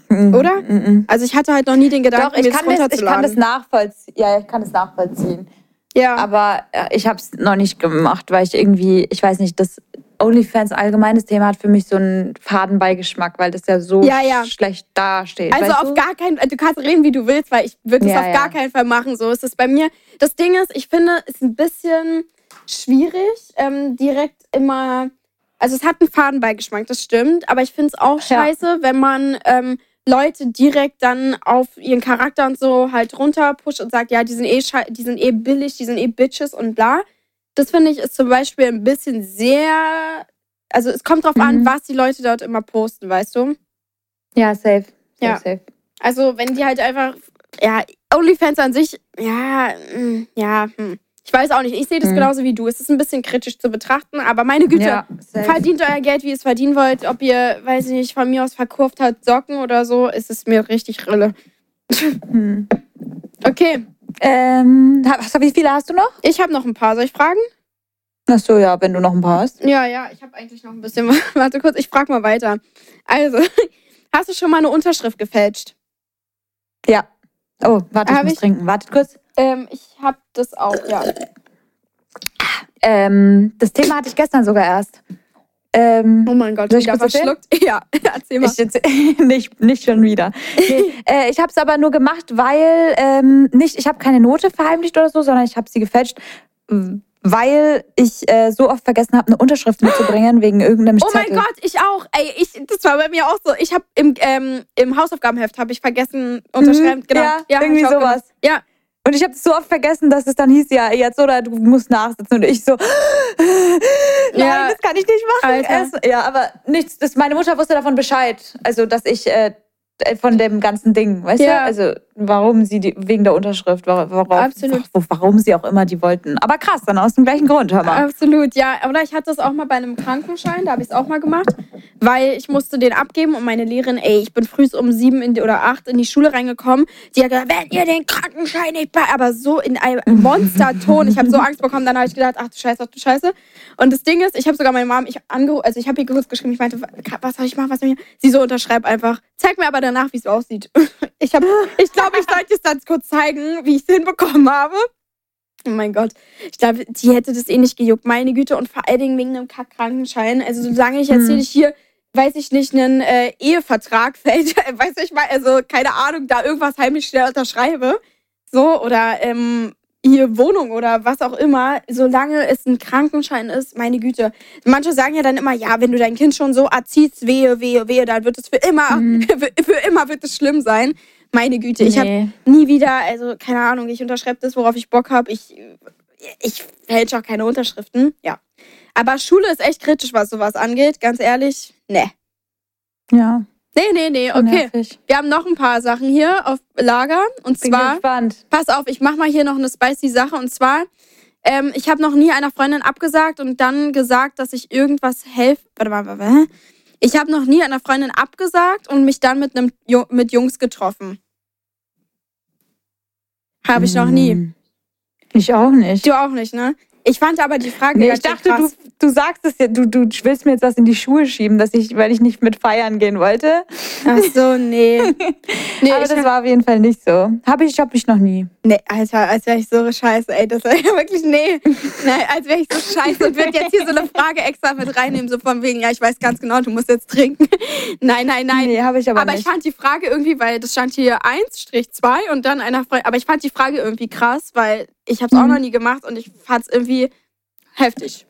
[SPEAKER 2] Oder?
[SPEAKER 1] Mhm.
[SPEAKER 2] Also ich hatte halt noch nie den Gedanken,
[SPEAKER 1] Doch, ich
[SPEAKER 2] mir das
[SPEAKER 1] kann, das, ich kann das nachvollziehen. Ja, ich kann das nachvollziehen.
[SPEAKER 2] ja.
[SPEAKER 1] Aber äh, ich habe es noch nicht gemacht, weil ich irgendwie, ich weiß nicht, das OnlyFans allgemeines Thema hat für mich so einen Fadenbeigeschmack, weil das ja so
[SPEAKER 2] Ja, ja.
[SPEAKER 1] schlecht dasteht.
[SPEAKER 2] Also
[SPEAKER 1] weißt
[SPEAKER 2] auf
[SPEAKER 1] du?
[SPEAKER 2] gar keinen du kannst reden, wie du willst, weil ich würde es
[SPEAKER 1] Ja,
[SPEAKER 2] auf
[SPEAKER 1] ja.
[SPEAKER 2] gar keinen Fall machen. So ist es bei mir. Das Ding ist, ich finde, es ist ein bisschen schwierig, ähm, direkt immer. Also es hat einen Fadenbeigeschmack, das stimmt, aber ich finde es auch
[SPEAKER 1] Ja.
[SPEAKER 2] scheiße, wenn man ähm, Leute direkt dann auf ihren Charakter und so halt runterpusht und sagt, ja, die sind eh die sind eh billig, die sind eh Bitches und bla. Das finde ich ist zum Beispiel ein bisschen sehr. Also es kommt drauf an,
[SPEAKER 1] Mhm.
[SPEAKER 2] was die Leute dort immer posten, weißt du?
[SPEAKER 1] Ja, safe. safe,
[SPEAKER 2] Ja.
[SPEAKER 1] safe.
[SPEAKER 2] Also, wenn die halt einfach, ja, OnlyFans an sich, ja, mm, ja, hm. Ich weiß auch nicht. Ich sehe das
[SPEAKER 1] Hm.
[SPEAKER 2] genauso wie du. Es ist ein bisschen kritisch zu betrachten, aber meine Güte,
[SPEAKER 1] Ja,
[SPEAKER 2] verdient euer Geld, wie ihr es verdienen wollt. Ob ihr, weiß ich nicht, von mir aus verkauft habt Socken oder so, ist es mir richtig rille.
[SPEAKER 1] Hm.
[SPEAKER 2] Okay,
[SPEAKER 1] Ähm, hast, wie viele hast du noch?
[SPEAKER 2] ich habe noch ein paar. Soll ich fragen?
[SPEAKER 1] Ach so, ja, wenn du noch ein paar hast.
[SPEAKER 2] Ja, ja, ich habe eigentlich noch ein bisschen. Warte kurz, ich frage mal weiter. Also, hast du schon mal eine Unterschrift gefälscht?
[SPEAKER 1] Ja. Oh, warte, ich
[SPEAKER 2] Hab
[SPEAKER 1] muss
[SPEAKER 2] ich?
[SPEAKER 1] trinken. Wartet kurz.
[SPEAKER 2] Ähm, ich habe das auch, ja.
[SPEAKER 1] Ähm, das Thema hatte ich gestern sogar erst. Ähm,
[SPEAKER 2] Oh mein Gott,
[SPEAKER 1] Soll ich
[SPEAKER 2] wieder verschluckt. Ja, erzähl mal.
[SPEAKER 1] Ich jetzt, nicht, nicht schon wieder. Nee, äh, ich habe es aber nur gemacht, weil ähm, nicht, ich habe keine Note verheimlicht oder so, sondern ich habe sie gefälscht, weil ich äh, so oft vergessen habe, eine Unterschrift mitzubringen wegen irgendeinem
[SPEAKER 2] Oh mein. Gott, ich auch. Ey, ich, das war bei mir auch so. Ich habe im, ähm, im Hausaufgabenheft habe ich vergessen unterschreiben.
[SPEAKER 1] Mhm,
[SPEAKER 2] genau.
[SPEAKER 1] ja,
[SPEAKER 2] hab
[SPEAKER 1] irgendwie sowas.
[SPEAKER 2] gemacht. Ja.
[SPEAKER 1] Und ich habe es so oft vergessen, dass es dann hieß, ja, jetzt oder du musst nachsitzen. Und ich so, nein,
[SPEAKER 2] Ja.
[SPEAKER 1] das kann ich nicht machen.
[SPEAKER 2] Alter.
[SPEAKER 1] Ja, aber nichts, das, meine Mutter wusste davon Bescheid. Also, dass ich äh, von dem ganzen Ding, weißt
[SPEAKER 2] Ja.
[SPEAKER 1] du? Also, warum sie die, wegen der Unterschrift, warum, warum,
[SPEAKER 2] Absolut.
[SPEAKER 1] warum sie auch immer die wollten. Aber krass, dann aus dem gleichen Grund, hör mal.
[SPEAKER 2] Absolut, ja. Oder ich hatte es auch mal bei einem Krankenschein, da habe ich es auch mal gemacht, weil ich musste den abgeben und meine Lehrerin, ey, ich bin früh um sieben die, oder acht in die Schule reingekommen. Die hat gesagt, wenn ihr den Krankenschein nicht bei, aber so in einem Monsterton. Ich habe so Angst bekommen, dann habe ich gedacht, ach du Scheiße, ach du Scheiße. Und das Ding ist, ich habe sogar meine Mom, ich angerufen, also ich habe ihr kurz geschrieben, ich meinte, was soll ich machen, was soll ich machen? Sie so unterschreib einfach. Zeig mir aber danach, wie es aussieht. Ich habe, ich glaube, ich sollte es dann kurz zeigen, wie ich es hinbekommen habe. Oh mein Gott. Ich glaube, die hätte das eh nicht gejuckt. Meine Güte. Und vor allen Dingen wegen einem Kackkrankenschein. Also, solange ich jetzt hier
[SPEAKER 1] Hm.
[SPEAKER 2] nicht hier, weiß ich nicht, einen äh, Ehevertrag fällt, weiß ich mal, also keine Ahnung, da irgendwas heimlich schnell unterschreibe. So, oder ähm, hier Wohnung oder was auch immer, solange es ein Krankenschein ist, meine Güte. Manche sagen ja dann immer, ja, wenn du dein Kind schon so erziehst, wehe, wehe, wehe, dann wird es für immer,
[SPEAKER 1] Mhm.
[SPEAKER 2] für, für immer wird es schlimm sein. Meine Güte, ich habe
[SPEAKER 1] Nee.
[SPEAKER 2] nie wieder, also keine Ahnung, ich unterschreibe das, worauf ich Bock habe. Ich, ich fälsche auch keine Unterschriften, ja. Aber Schule ist echt kritisch, was sowas angeht, ganz ehrlich. Nee.
[SPEAKER 1] Ja,
[SPEAKER 2] Nee, nee, nee, okay.
[SPEAKER 1] nervig.
[SPEAKER 2] Wir haben noch ein paar Sachen hier auf Lager. Und
[SPEAKER 1] Bin
[SPEAKER 2] zwar,
[SPEAKER 1] gespannt.
[SPEAKER 2] pass auf, ich mach mal hier noch eine spicy Sache. Und zwar, ähm, ich habe noch nie einer Freundin abgesagt und dann gesagt, dass ich irgendwas helfe. Warte mal, warte mal. Ich habe noch nie einer Freundin abgesagt und mich dann mit, einem, mit Jungs getroffen. Habe ich noch nie.
[SPEAKER 1] Hm. Ich auch nicht.
[SPEAKER 2] Du auch nicht, ne? Ich fand aber die Frage
[SPEAKER 1] Nee, ich dachte,
[SPEAKER 2] krass.
[SPEAKER 1] du sagst es ja, du, du willst mir jetzt was in die Schuhe schieben, dass ich, weil ich nicht mit feiern gehen wollte.
[SPEAKER 2] Ach so, nee. nee,
[SPEAKER 1] Aber
[SPEAKER 2] ich,
[SPEAKER 1] das war auf jeden Fall nicht so. Habe ich, hab ich noch nie.
[SPEAKER 2] nee, Alter, als wäre ich so scheiße, ey. Das war ja wirklich, nee. Nein, als wäre ich so scheiße und würde jetzt hier so eine Frage extra mit reinnehmen, so von wegen, ja, ich weiß ganz genau, du musst jetzt trinken. Nein, nein, nein.
[SPEAKER 1] Nee, habe ich aber,
[SPEAKER 2] aber ich
[SPEAKER 1] nicht.
[SPEAKER 2] fand die Frage irgendwie, weil das stand hier 1-2 und dann einer Freundin. Aber ich fand die Frage irgendwie krass, weil ich habe es auch
[SPEAKER 1] Mhm.
[SPEAKER 2] noch nie gemacht und ich fand es irgendwie heftig.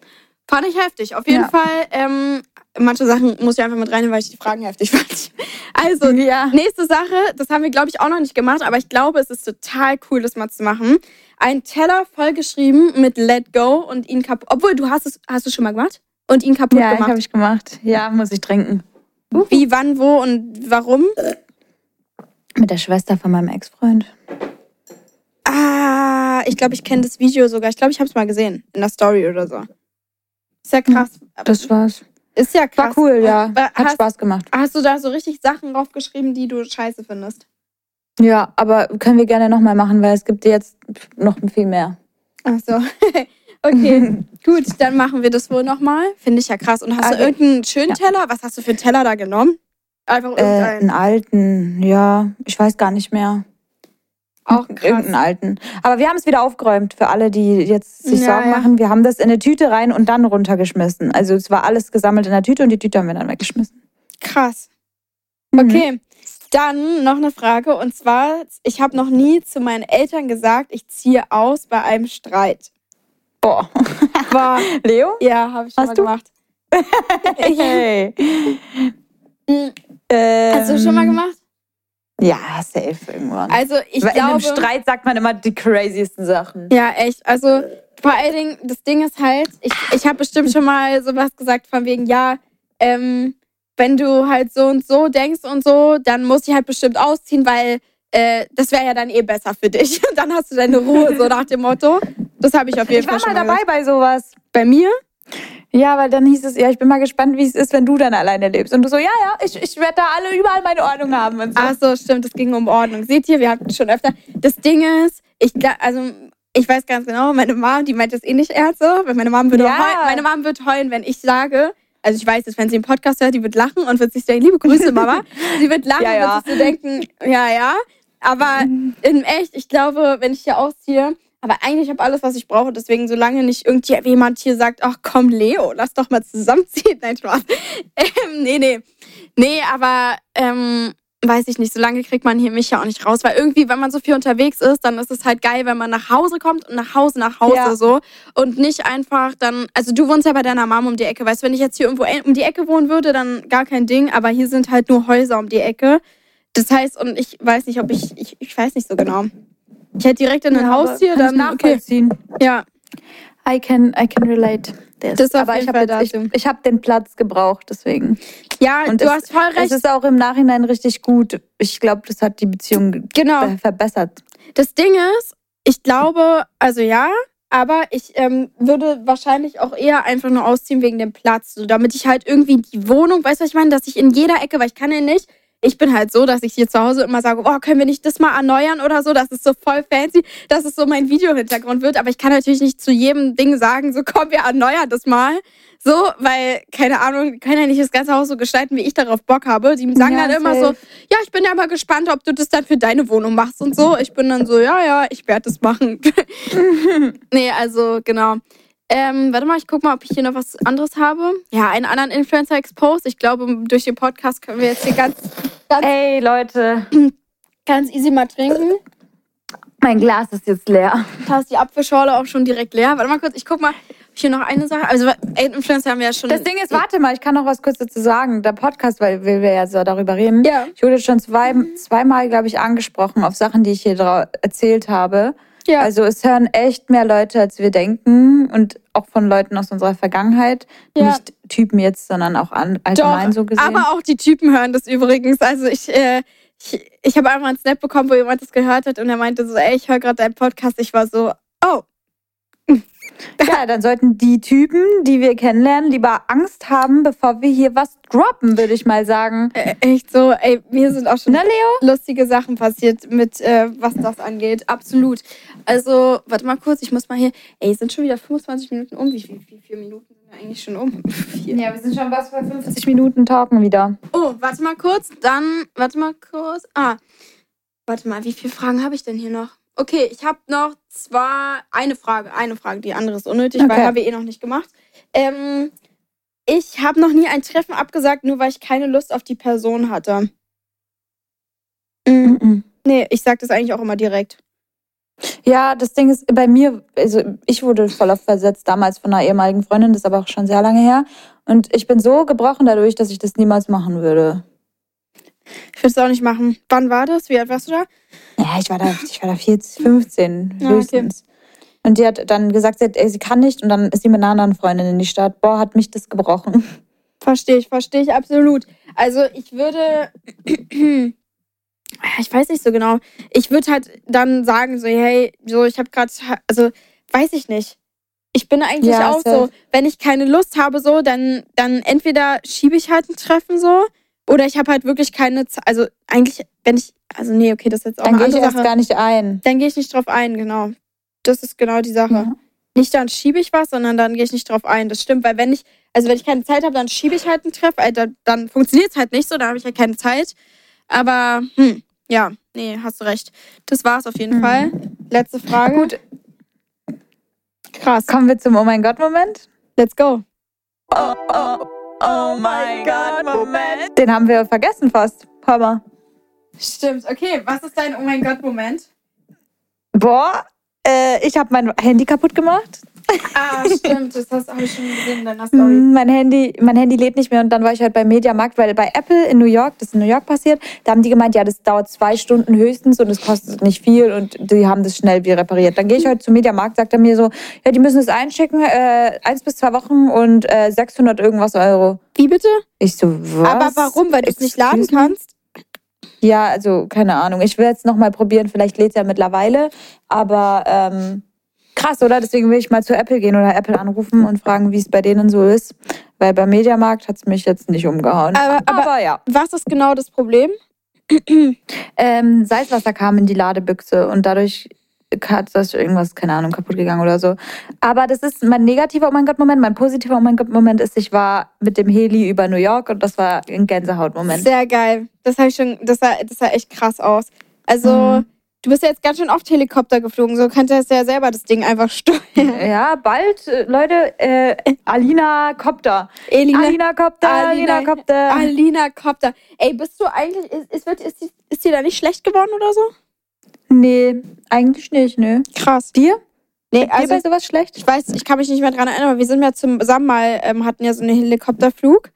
[SPEAKER 2] Fand ich heftig. Auf jeden
[SPEAKER 1] Ja.
[SPEAKER 2] Fall, ähm, manche Sachen muss ich einfach mit reinnehmen, weil ich die Fragen heftig fand. Also,
[SPEAKER 1] Ja.
[SPEAKER 2] nächste Sache, das haben wir, glaube ich, auch noch nicht gemacht, aber ich glaube, es ist total cool, das mal zu machen. Ein Teller vollgeschrieben mit Let Go und ihn kaputt. Obwohl, du hast es, hast du schon mal gemacht? Und ihn kaputt
[SPEAKER 1] Ja,
[SPEAKER 2] gemacht.
[SPEAKER 1] habe ich gemacht. Ja, muss ich trinken.
[SPEAKER 2] Wie, wann, wo und warum?
[SPEAKER 1] Mit der Schwester von meinem Ex-Freund.
[SPEAKER 2] Ah, ich glaube, ich kenne das Video sogar. Ich glaube, ich habe es mal gesehen. In der Story oder so. Ist ja krass.
[SPEAKER 1] Das war's.
[SPEAKER 2] ist ja krass.
[SPEAKER 1] War cool, ja.
[SPEAKER 2] Äh,
[SPEAKER 1] Hat
[SPEAKER 2] Hast,
[SPEAKER 1] Spaß gemacht.
[SPEAKER 2] hast du da so richtig Sachen draufgeschrieben, die du scheiße findest?
[SPEAKER 1] Ja, aber können wir gerne nochmal machen, weil es gibt jetzt noch viel mehr.
[SPEAKER 2] Ach so. okay, gut, dann machen wir das wohl nochmal. Finde ich ja krass. Und hast du
[SPEAKER 1] Okay.
[SPEAKER 2] irgendeinen schönen
[SPEAKER 1] Ja.
[SPEAKER 2] Teller? Was hast du für einen Teller da genommen? Einfach
[SPEAKER 1] Äh, einen
[SPEAKER 2] irgendeinen.
[SPEAKER 1] alten, ja, ich weiß gar nicht mehr.
[SPEAKER 2] Auch krass.
[SPEAKER 1] Irgendeinen alten. Aber wir haben es wieder aufgeräumt für alle, die jetzt sich
[SPEAKER 2] Ja,
[SPEAKER 1] Sorgen
[SPEAKER 2] ja.
[SPEAKER 1] machen. Wir haben das in eine Tüte rein und dann runtergeschmissen. Also es war alles gesammelt in der Tüte und die Tüte haben wir dann weggeschmissen.
[SPEAKER 2] Krass.
[SPEAKER 1] Mhm.
[SPEAKER 2] Okay, dann noch eine Frage. Und zwar, ich habe noch nie zu meinen Eltern gesagt, ich ziehe aus bei einem Streit.
[SPEAKER 1] Boah.
[SPEAKER 2] War,
[SPEAKER 1] Leo?
[SPEAKER 2] ja, habe ich schon
[SPEAKER 1] Hast
[SPEAKER 2] mal
[SPEAKER 1] du?
[SPEAKER 2] gemacht.
[SPEAKER 1] Hey. Ähm,
[SPEAKER 2] Hast du schon mal gemacht?
[SPEAKER 1] Ja, safe irgendwann.
[SPEAKER 2] Also ich
[SPEAKER 1] Weil in einem
[SPEAKER 2] glaube...
[SPEAKER 1] Streit sagt man immer die craziesten Sachen.
[SPEAKER 2] Ja, echt. Also vor allen Dingen, das Ding ist halt, ich, ich habe bestimmt schon mal sowas gesagt von wegen, ja, ähm, wenn du halt so und so denkst und so, dann muss ich halt bestimmt ausziehen, weil äh, das wäre ja dann eh besser für dich. Und dann hast du deine Ruhe, so nach dem Motto. Das habe ich auf jeden
[SPEAKER 1] Ich war
[SPEAKER 2] Fall
[SPEAKER 1] mal
[SPEAKER 2] schon
[SPEAKER 1] dabei bei sowas.
[SPEAKER 2] Bei mir?
[SPEAKER 1] Ja, weil dann hieß es, ja, ich bin mal gespannt, wie es ist, wenn du dann alleine lebst. Und du so, ja, ja, ich, ich werde da alle überall meine Ordnung haben und so.
[SPEAKER 2] Ach so, stimmt, es ging um Ordnung. Seht ihr, wir hatten schon öfter. Das Ding ist, ich also ich weiß ganz genau, meine Mom, die meint das eh nicht ernst so, weil meine Mom würde
[SPEAKER 1] Ja.
[SPEAKER 2] heulen, meine Mom wird heulen, wenn ich sage, also ich weiß es, wenn sie einen Podcast hört, die wird lachen und wird sich denken, liebe Grüße, Mama. sie wird lachen
[SPEAKER 1] Ja, ja.
[SPEAKER 2] und wird sich so denken, ja, ja. Aber in echt, ich glaube, wenn ich hier ausziehe, aber eigentlich habe ich alles, was ich brauche. Deswegen, solange nicht irgendjemand hier sagt, ach komm, Leo, lass doch mal zusammenziehen. Nein, Spaß. Ähm, nee, nee. Nee, aber ähm, weiß ich nicht, solange kriegt man hier mich ja auch nicht raus. Weil irgendwie, wenn man so viel unterwegs ist, dann ist es halt geil, wenn man nach Hause kommt und nach Hause, nach Hause
[SPEAKER 1] Ja.
[SPEAKER 2] so. Und nicht einfach dann, also du wohnst ja bei deiner Mom um die Ecke. Weißt du, wenn ich jetzt hier irgendwo um die Ecke wohnen würde, dann gar kein Ding. Aber hier sind halt nur Häuser um die Ecke. Das heißt, und ich weiß nicht, ob ich, ich, ich weiß nicht so genau. Ich hätte direkt in ein
[SPEAKER 1] Ja,
[SPEAKER 2] Haus
[SPEAKER 1] aber
[SPEAKER 2] hier,
[SPEAKER 1] kann ich
[SPEAKER 2] dann, okay. Ja,
[SPEAKER 1] I can, I can relate. This.
[SPEAKER 2] Das
[SPEAKER 1] Aber ich habe ich, ich hab den Platz gebraucht, deswegen.
[SPEAKER 2] ja
[SPEAKER 1] Und
[SPEAKER 2] du
[SPEAKER 1] es-
[SPEAKER 2] hast voll
[SPEAKER 1] Es
[SPEAKER 2] recht.
[SPEAKER 1] ist auch im Nachhinein richtig gut. Ich glaube, das hat die Beziehung
[SPEAKER 2] Genau.
[SPEAKER 1] ver- verbessert.
[SPEAKER 2] Das Ding ist, ich glaube, also ja, aber ich ähm, würde wahrscheinlich auch eher einfach nur ausziehen wegen dem Platz, so damit ich halt irgendwie die Wohnung, weißt du, was ich meine, dass ich in jeder Ecke, weil ich kann ja nicht, ich bin halt so, dass ich hier zu Hause immer sage, oh, können wir nicht das mal erneuern oder so, das ist so voll fancy, dass es so mein Videohintergrund wird, aber ich kann natürlich nicht zu jedem Ding sagen, so komm, wir erneuern das mal. So, weil, keine Ahnung, können ja nicht das ganze Haus so gestalten, wie ich darauf Bock habe. Die sagen
[SPEAKER 1] Ja,
[SPEAKER 2] dann immer so, ja, ich bin ja mal gespannt, ob du das dann für deine Wohnung machst und so. Ich bin dann so, ja, ja, ich werde das machen. nee, also genau. Ähm, warte mal, ich guck mal, ob ich hier noch was anderes habe. Ja, einen anderen Influencer exposed. Ich glaube, durch den Podcast können wir jetzt hier ganz,
[SPEAKER 1] Ey, Leute,
[SPEAKER 2] ganz easy mal trinken.
[SPEAKER 1] mein Glas ist jetzt leer.
[SPEAKER 2] Da ist die Apfelschorle auch schon direkt leer. Warte mal kurz, ich guck mal, ob ich hier noch eine Sache. Also, Influencer haben wir ja schon.
[SPEAKER 1] Das Ding ist, warte mal, ich kann noch was kurz dazu sagen. Der Podcast, weil wir ja so darüber reden.
[SPEAKER 2] Ja.
[SPEAKER 1] Ich wurde schon zwei, zweimal, glaube ich, angesprochen auf Sachen, die ich hier erzählt habe.
[SPEAKER 2] Ja.
[SPEAKER 1] Also es hören echt mehr Leute, als wir denken und auch von Leuten aus unserer Vergangenheit.
[SPEAKER 2] Ja.
[SPEAKER 1] Nicht Typen jetzt, sondern auch an, allgemein
[SPEAKER 2] Doch,
[SPEAKER 1] so gesehen.
[SPEAKER 2] aber auch die Typen hören das übrigens. Also ich, äh, ich, ich habe einmal einen Snap bekommen, wo jemand das gehört hat und er meinte so, ey, ich höre gerade deinen Podcast. Ich war so, oh,
[SPEAKER 1] ja, dann sollten die Typen, die wir kennenlernen, lieber Angst haben, bevor wir hier was droppen, würde ich mal sagen.
[SPEAKER 2] äh, echt so, ey, mir sind auch schon
[SPEAKER 1] Na, Leo?
[SPEAKER 2] lustige Sachen passiert mit, äh, was das angeht. Absolut. Also, warte mal kurz, ich muss mal hier, ey, es sind schon wieder 25 Minuten um. Wie viel, wie viele Minuten sind wir eigentlich schon um? Vier.
[SPEAKER 1] Ja, wir sind schon was bei 50 Minuten talken wieder.
[SPEAKER 2] Oh, warte mal kurz, dann, warte mal kurz. Ah, warte mal, wie viele Fragen habe ich denn hier noch? Okay, ich habe noch zwar eine Frage, eine Frage, die andere ist unnötig, weil
[SPEAKER 1] Okay.
[SPEAKER 2] habe ich eh noch nicht gemacht. Ähm, ich habe noch nie ein Treffen abgesagt, nur weil ich keine Lust auf die Person hatte. Mhm.
[SPEAKER 1] Mhm.
[SPEAKER 2] Nee, ich sag das eigentlich auch immer direkt.
[SPEAKER 1] Ja, das Ding ist bei mir, also ich wurde voll oft versetzt damals von einer ehemaligen Freundin, das ist aber auch schon sehr lange her. Und ich bin so gebrochen dadurch, dass ich das niemals machen würde.
[SPEAKER 2] Ich würde es auch nicht machen. Wann war das? Wie alt warst du da?
[SPEAKER 1] Ja, ich war da, ich war da 14, 15
[SPEAKER 2] Ja, okay.
[SPEAKER 1] höchstens. Und die hat dann gesagt, sie, hat, ey, sie kann nicht. Und dann ist sie mit einer anderen Freundin in die Stadt. Boah, hat mich das gebrochen.
[SPEAKER 2] Verstehe ich, verstehe ich absolut. Also ich würde, ich weiß nicht so genau. Ich würde halt dann sagen so, hey, so ich habe gerade, also weiß ich nicht. Ich bin eigentlich
[SPEAKER 1] Ja,
[SPEAKER 2] auch so, wenn ich keine Lust habe so, dann dann entweder schiebe ich halt ein Treffen so oder ich habe halt wirklich keine, Ze- also eigentlich, wenn ich, also nee, okay, das ist jetzt auch
[SPEAKER 1] Dann
[SPEAKER 2] eine
[SPEAKER 1] gehe ich
[SPEAKER 2] andere
[SPEAKER 1] erst
[SPEAKER 2] Sache.
[SPEAKER 1] gar nicht ein.
[SPEAKER 2] Dann gehe ich nicht drauf ein, genau. Das ist genau die Sache.
[SPEAKER 1] Ja.
[SPEAKER 2] Nicht dann schiebe ich was, sondern dann gehe ich nicht drauf ein. Das stimmt, weil wenn ich, also wenn ich keine Zeit habe, dann schiebe ich halt einen Treff, äh, dann, dann funktioniert es halt nicht so, da habe ich halt keine Zeit. Aber, hm, ja, nee, hast du recht. Das war's auf jeden
[SPEAKER 1] Mhm.
[SPEAKER 2] Fall. Letzte Frage.
[SPEAKER 1] Gut,
[SPEAKER 2] Krass.
[SPEAKER 1] kommen wir zum Oh mein Gott-Moment.
[SPEAKER 2] Let's go.
[SPEAKER 1] Oh mein Gott-Moment. Den haben wir vergessen fast. Hammer.
[SPEAKER 2] Stimmt. Okay, was ist dein Oh mein Gott-Moment?
[SPEAKER 1] Boah, äh, ich habe mein Handy kaputt gemacht.
[SPEAKER 2] Ah, stimmt. Das hast habe ich schon gesehen in deiner Story.
[SPEAKER 1] Mm, Mein Handy, mein Handy lädt nicht mehr und dann war ich halt beim Mediamarkt, weil bei Apple in New York, das ist in New York passiert, da haben die gemeint, ja, das dauert zwei Stunden höchstens und es kostet nicht viel und die haben das schnell wieder repariert. Dann gehe ich heute zum Mediamarkt, sagt er mir so, ja, die müssen es einschicken, äh, eins bis zwei Wochen und äh, 600 irgendwas Euro.
[SPEAKER 2] Wie bitte?
[SPEAKER 1] Ich so, was?
[SPEAKER 2] Aber warum? Weil du es nicht laden kannst?
[SPEAKER 1] Ja, also keine Ahnung. Ich will jetzt noch mal probieren. Vielleicht lädt es ja mittlerweile. Aber ähm, krass, oder? Deswegen will ich mal zu Apple gehen oder Apple anrufen und fragen, wie es bei denen so ist. Weil beim Mediamarkt hat es mich jetzt nicht umgehauen.
[SPEAKER 2] Aber- aber-
[SPEAKER 1] ja.
[SPEAKER 2] Was ist genau das Problem?
[SPEAKER 1] Ähm, Salzwasser kam in die Ladebüchse und dadurch hat das irgendwas, keine Ahnung, kaputt gegangen oder so. Aber das ist mein negativer Oh mein Gott-Moment. Mein positiver Oh mein Gott-Moment ist, ich war mit dem Heli über New York und das war ein Gänsehaut-Moment.
[SPEAKER 2] Sehr geil. Das ich schon, das sah, das sah echt krass aus. Also,
[SPEAKER 1] Mhm.
[SPEAKER 2] Du bist ja jetzt ganz schön oft Helikopter geflogen, so könntest du ja selber das Ding einfach steuern.
[SPEAKER 1] Ja, bald, äh, Leute, äh, Alina Kopter.
[SPEAKER 2] Elina,
[SPEAKER 1] Alina Kopter,
[SPEAKER 2] Alina-
[SPEAKER 1] Alina Kopter.
[SPEAKER 2] Alina Kopter. Ey, bist du eigentlich, ist, ist, ist, die- ist dir da nicht schlecht geworden oder so?
[SPEAKER 1] Nee, eigentlich nicht, nö.
[SPEAKER 2] Krass.
[SPEAKER 1] Dir?
[SPEAKER 2] Nee,
[SPEAKER 1] Dir bei
[SPEAKER 2] also,
[SPEAKER 1] sowas schlecht?
[SPEAKER 2] ich weiß, ich kann mich nicht mehr dran erinnern, aber wir sind ja zusammen mal, ähm, hatten ja so einen Helikopterflug.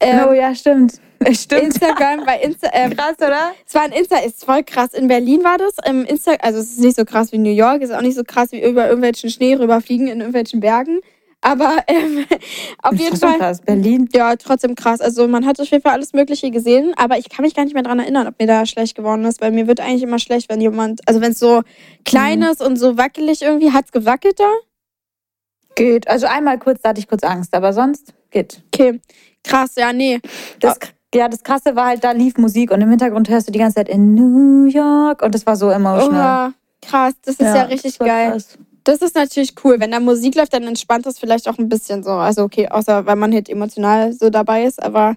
[SPEAKER 2] Ähm,
[SPEAKER 1] oh ja, stimmt. Stimmt.
[SPEAKER 2] Instagram, bei Insta, ähm,
[SPEAKER 1] Krass, oder?
[SPEAKER 2] Es war ein Insta, ist voll krass. In Berlin war das. Im Insta, also es ist nicht so krass wie New York, ist auch nicht so krass wie über irgendwelchen Schnee rüberfliegen in irgendwelchen Bergen. Aber ähm, auf jeden Fall,
[SPEAKER 1] krass. Berlin.
[SPEAKER 2] ja, trotzdem krass. Also man hat auf jeden Fall alles Mögliche gesehen, aber ich kann mich gar nicht mehr dran erinnern, ob mir da schlecht geworden ist, weil mir wird eigentlich immer schlecht, wenn jemand, also wenn es so klein
[SPEAKER 1] Mhm.
[SPEAKER 2] ist und so wackelig irgendwie, hat es gewackelt da?
[SPEAKER 1] Geht. Also einmal kurz, da hatte ich kurz Angst, aber sonst geht.
[SPEAKER 2] Okay, krass, ja, nee.
[SPEAKER 1] Das, ja, das Krasse war halt, da lief Musik und im Hintergrund hörst du die ganze Zeit in New York und das war so emotional.
[SPEAKER 2] Oha, krass, das ist ja, richtig
[SPEAKER 1] das
[SPEAKER 2] geil.
[SPEAKER 1] krass.
[SPEAKER 2] Das ist natürlich cool. Wenn da Musik läuft, dann entspannt das vielleicht auch ein bisschen so. Also okay, außer weil man halt emotional so dabei ist, aber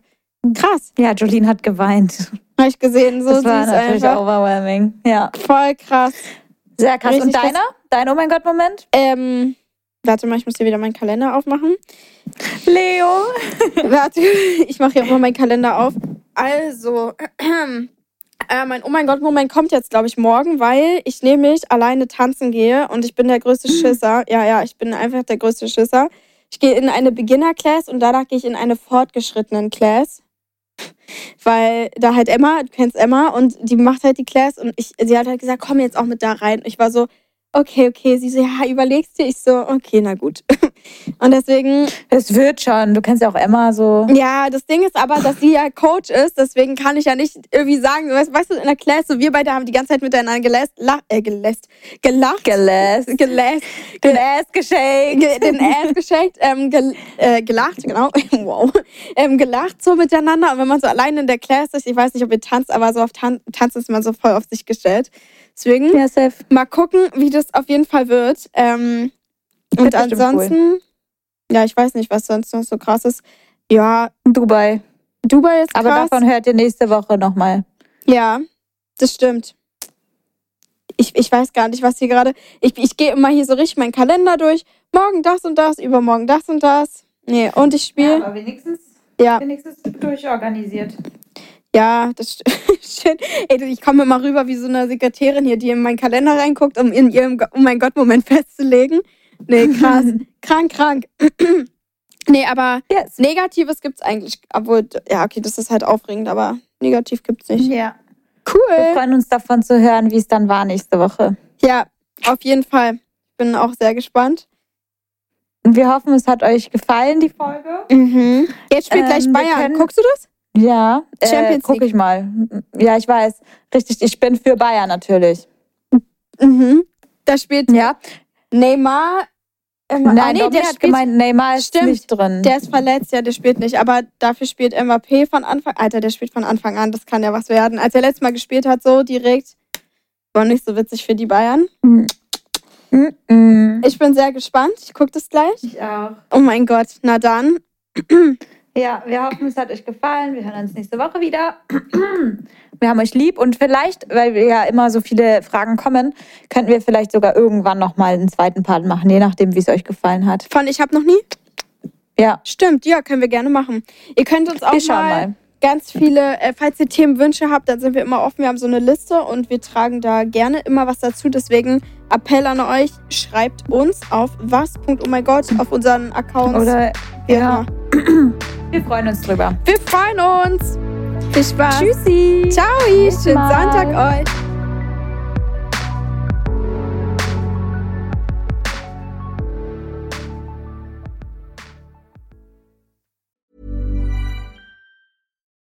[SPEAKER 2] krass.
[SPEAKER 1] Ja, Jolene hat geweint.
[SPEAKER 2] Habe ich gesehen. So
[SPEAKER 1] das war natürlich
[SPEAKER 2] einfach.
[SPEAKER 1] overwhelming. Ja.
[SPEAKER 2] Voll krass.
[SPEAKER 1] Sehr krass.
[SPEAKER 2] Richtig
[SPEAKER 1] und deiner? Dein Oh mein Gott-Moment?
[SPEAKER 2] Ähm, warte mal, ich muss hier wieder meinen Kalender aufmachen.
[SPEAKER 1] Leo.
[SPEAKER 2] warte, ich mache hier auch mal meinen Kalender auf. Also, äh, mein Oh mein Gott Moment kommt jetzt, glaube ich, morgen, weil ich nämlich alleine tanzen gehe und ich bin der größte Schisser. Ja, ja, ich bin einfach der größte Schisser. Ich gehe in eine Beginner-Class und danach gehe ich in eine fortgeschrittenen Class. Weil da halt Emma, du kennst Emma, und die macht halt die Class und ich, sie hat halt gesagt, komm jetzt auch mit da rein. Ich war so, okay, okay. Sie so, ja, überlegst du? Ich so, okay, na gut. Und deswegen
[SPEAKER 1] Es wird schon. Du kennst ja auch Emma so.
[SPEAKER 2] ja, das Ding ist aber, dass sie ja Coach ist, deswegen kann ich ja nicht irgendwie sagen, weißt, weißt du, in der Class, so wir beide haben die ganze Zeit miteinander gelässt, lach, äh, gelässt, gelacht,
[SPEAKER 1] Gelässt.
[SPEAKER 2] gelässt,
[SPEAKER 1] Den Ass geschenkt.
[SPEAKER 2] ge, den Ass geschenkt, ähm, gel, äh, gelacht, genau, wow, ähm, gelacht so miteinander und wenn man so alleine in der Class ist, ich weiß nicht, ob ihr tanzt, aber so auf Tan Tanz ist man so voll auf sich gestellt. Deswegen
[SPEAKER 1] Ja,
[SPEAKER 2] mal gucken, wie das auf jeden Fall wird. Ähm, und ansonsten, ja, ich weiß nicht, was sonst noch so krass ist. Ja,
[SPEAKER 1] Dubai.
[SPEAKER 2] Dubai ist
[SPEAKER 1] Aber
[SPEAKER 2] krass.
[SPEAKER 1] davon hört ihr nächste Woche nochmal.
[SPEAKER 2] Ja, das stimmt. Ich, ich weiß gar nicht, was hier gerade. Ich, ich gehe immer hier so richtig meinen Kalender durch. Morgen das und das, übermorgen das und das. Nee, und ich spiele.
[SPEAKER 1] aber wenigstens,
[SPEAKER 2] Ja,
[SPEAKER 1] wenigstens durchorganisiert.
[SPEAKER 2] Ja, das stimmt. Ey, ich komme immer rüber wie so eine Sekretärin hier, die in meinen Kalender reinguckt, um in ihrem, Go- oh mein Gott, Moment festzulegen. Nee, krass. krank, krank. Nee, aber
[SPEAKER 1] Yes.
[SPEAKER 2] Negatives gibt's eigentlich. Obwohl, ja, okay, das ist halt aufregend, aber negativ gibt's nicht.
[SPEAKER 1] Ja. Wir
[SPEAKER 2] Cool.
[SPEAKER 1] freuen uns davon zu hören, wie es dann war nächste Woche.
[SPEAKER 2] Ja, auf jeden Fall. Ich bin auch sehr gespannt.
[SPEAKER 1] Und wir hoffen, es hat euch gefallen, die Folge.
[SPEAKER 2] Mhm. Jetzt spielt
[SPEAKER 1] Ähm,
[SPEAKER 2] gleich
[SPEAKER 1] wir
[SPEAKER 2] Bayern. Guckst du das?
[SPEAKER 1] Ja,
[SPEAKER 2] Champions
[SPEAKER 1] äh, guck
[SPEAKER 2] League.
[SPEAKER 1] ich mal. Ja, ich weiß. Richtig, ich bin für Bayern natürlich.
[SPEAKER 2] Mhm. Da spielt
[SPEAKER 1] Ja.
[SPEAKER 2] Neymar. Ähm, ah,
[SPEAKER 1] Nein,
[SPEAKER 2] nee,
[SPEAKER 1] Domi
[SPEAKER 2] der
[SPEAKER 1] hat
[SPEAKER 2] spielt,
[SPEAKER 1] gemeint, Neymar ist
[SPEAKER 2] Stimmt.
[SPEAKER 1] nicht drin.
[SPEAKER 2] der ist verletzt, ja, der spielt nicht. Aber dafür spielt Mbappé von Anfang Alter, der spielt von Anfang an. Das kann ja was werden. Als er letztes Mal gespielt hat, so direkt, war nicht so witzig für die Bayern.
[SPEAKER 1] Mhm.
[SPEAKER 2] Ich bin sehr gespannt. Ich gucke das gleich.
[SPEAKER 1] Ich auch.
[SPEAKER 2] Oh mein Gott, na dann.
[SPEAKER 1] Ja, wir hoffen, es hat euch gefallen. Wir hören uns nächste Woche wieder. Wir haben euch lieb und vielleicht, weil wir ja immer so viele Fragen kommen, könnten wir vielleicht sogar irgendwann nochmal einen zweiten Part machen, je nachdem, wie es euch gefallen hat.
[SPEAKER 2] Von Ich hab noch nie?
[SPEAKER 1] Ja,
[SPEAKER 2] Stimmt, ja, können wir gerne machen. Ihr könnt uns auch
[SPEAKER 1] wir schauen
[SPEAKER 2] mal,
[SPEAKER 1] mal.
[SPEAKER 2] Ganz viele, äh, falls ihr Themenwünsche habt, dann sind wir immer offen. Wir haben so eine Liste und wir tragen da gerne immer was dazu. Deswegen Appell an euch, schreibt uns auf was. Oh mein Gott, auf unseren Accounts.
[SPEAKER 1] Oder, ja,
[SPEAKER 2] immer.
[SPEAKER 1] wir freuen uns drüber.
[SPEAKER 2] Wir freuen uns. Viel Spaß.
[SPEAKER 1] Tschüssi.
[SPEAKER 2] Ciao, schönen. Sonntag euch.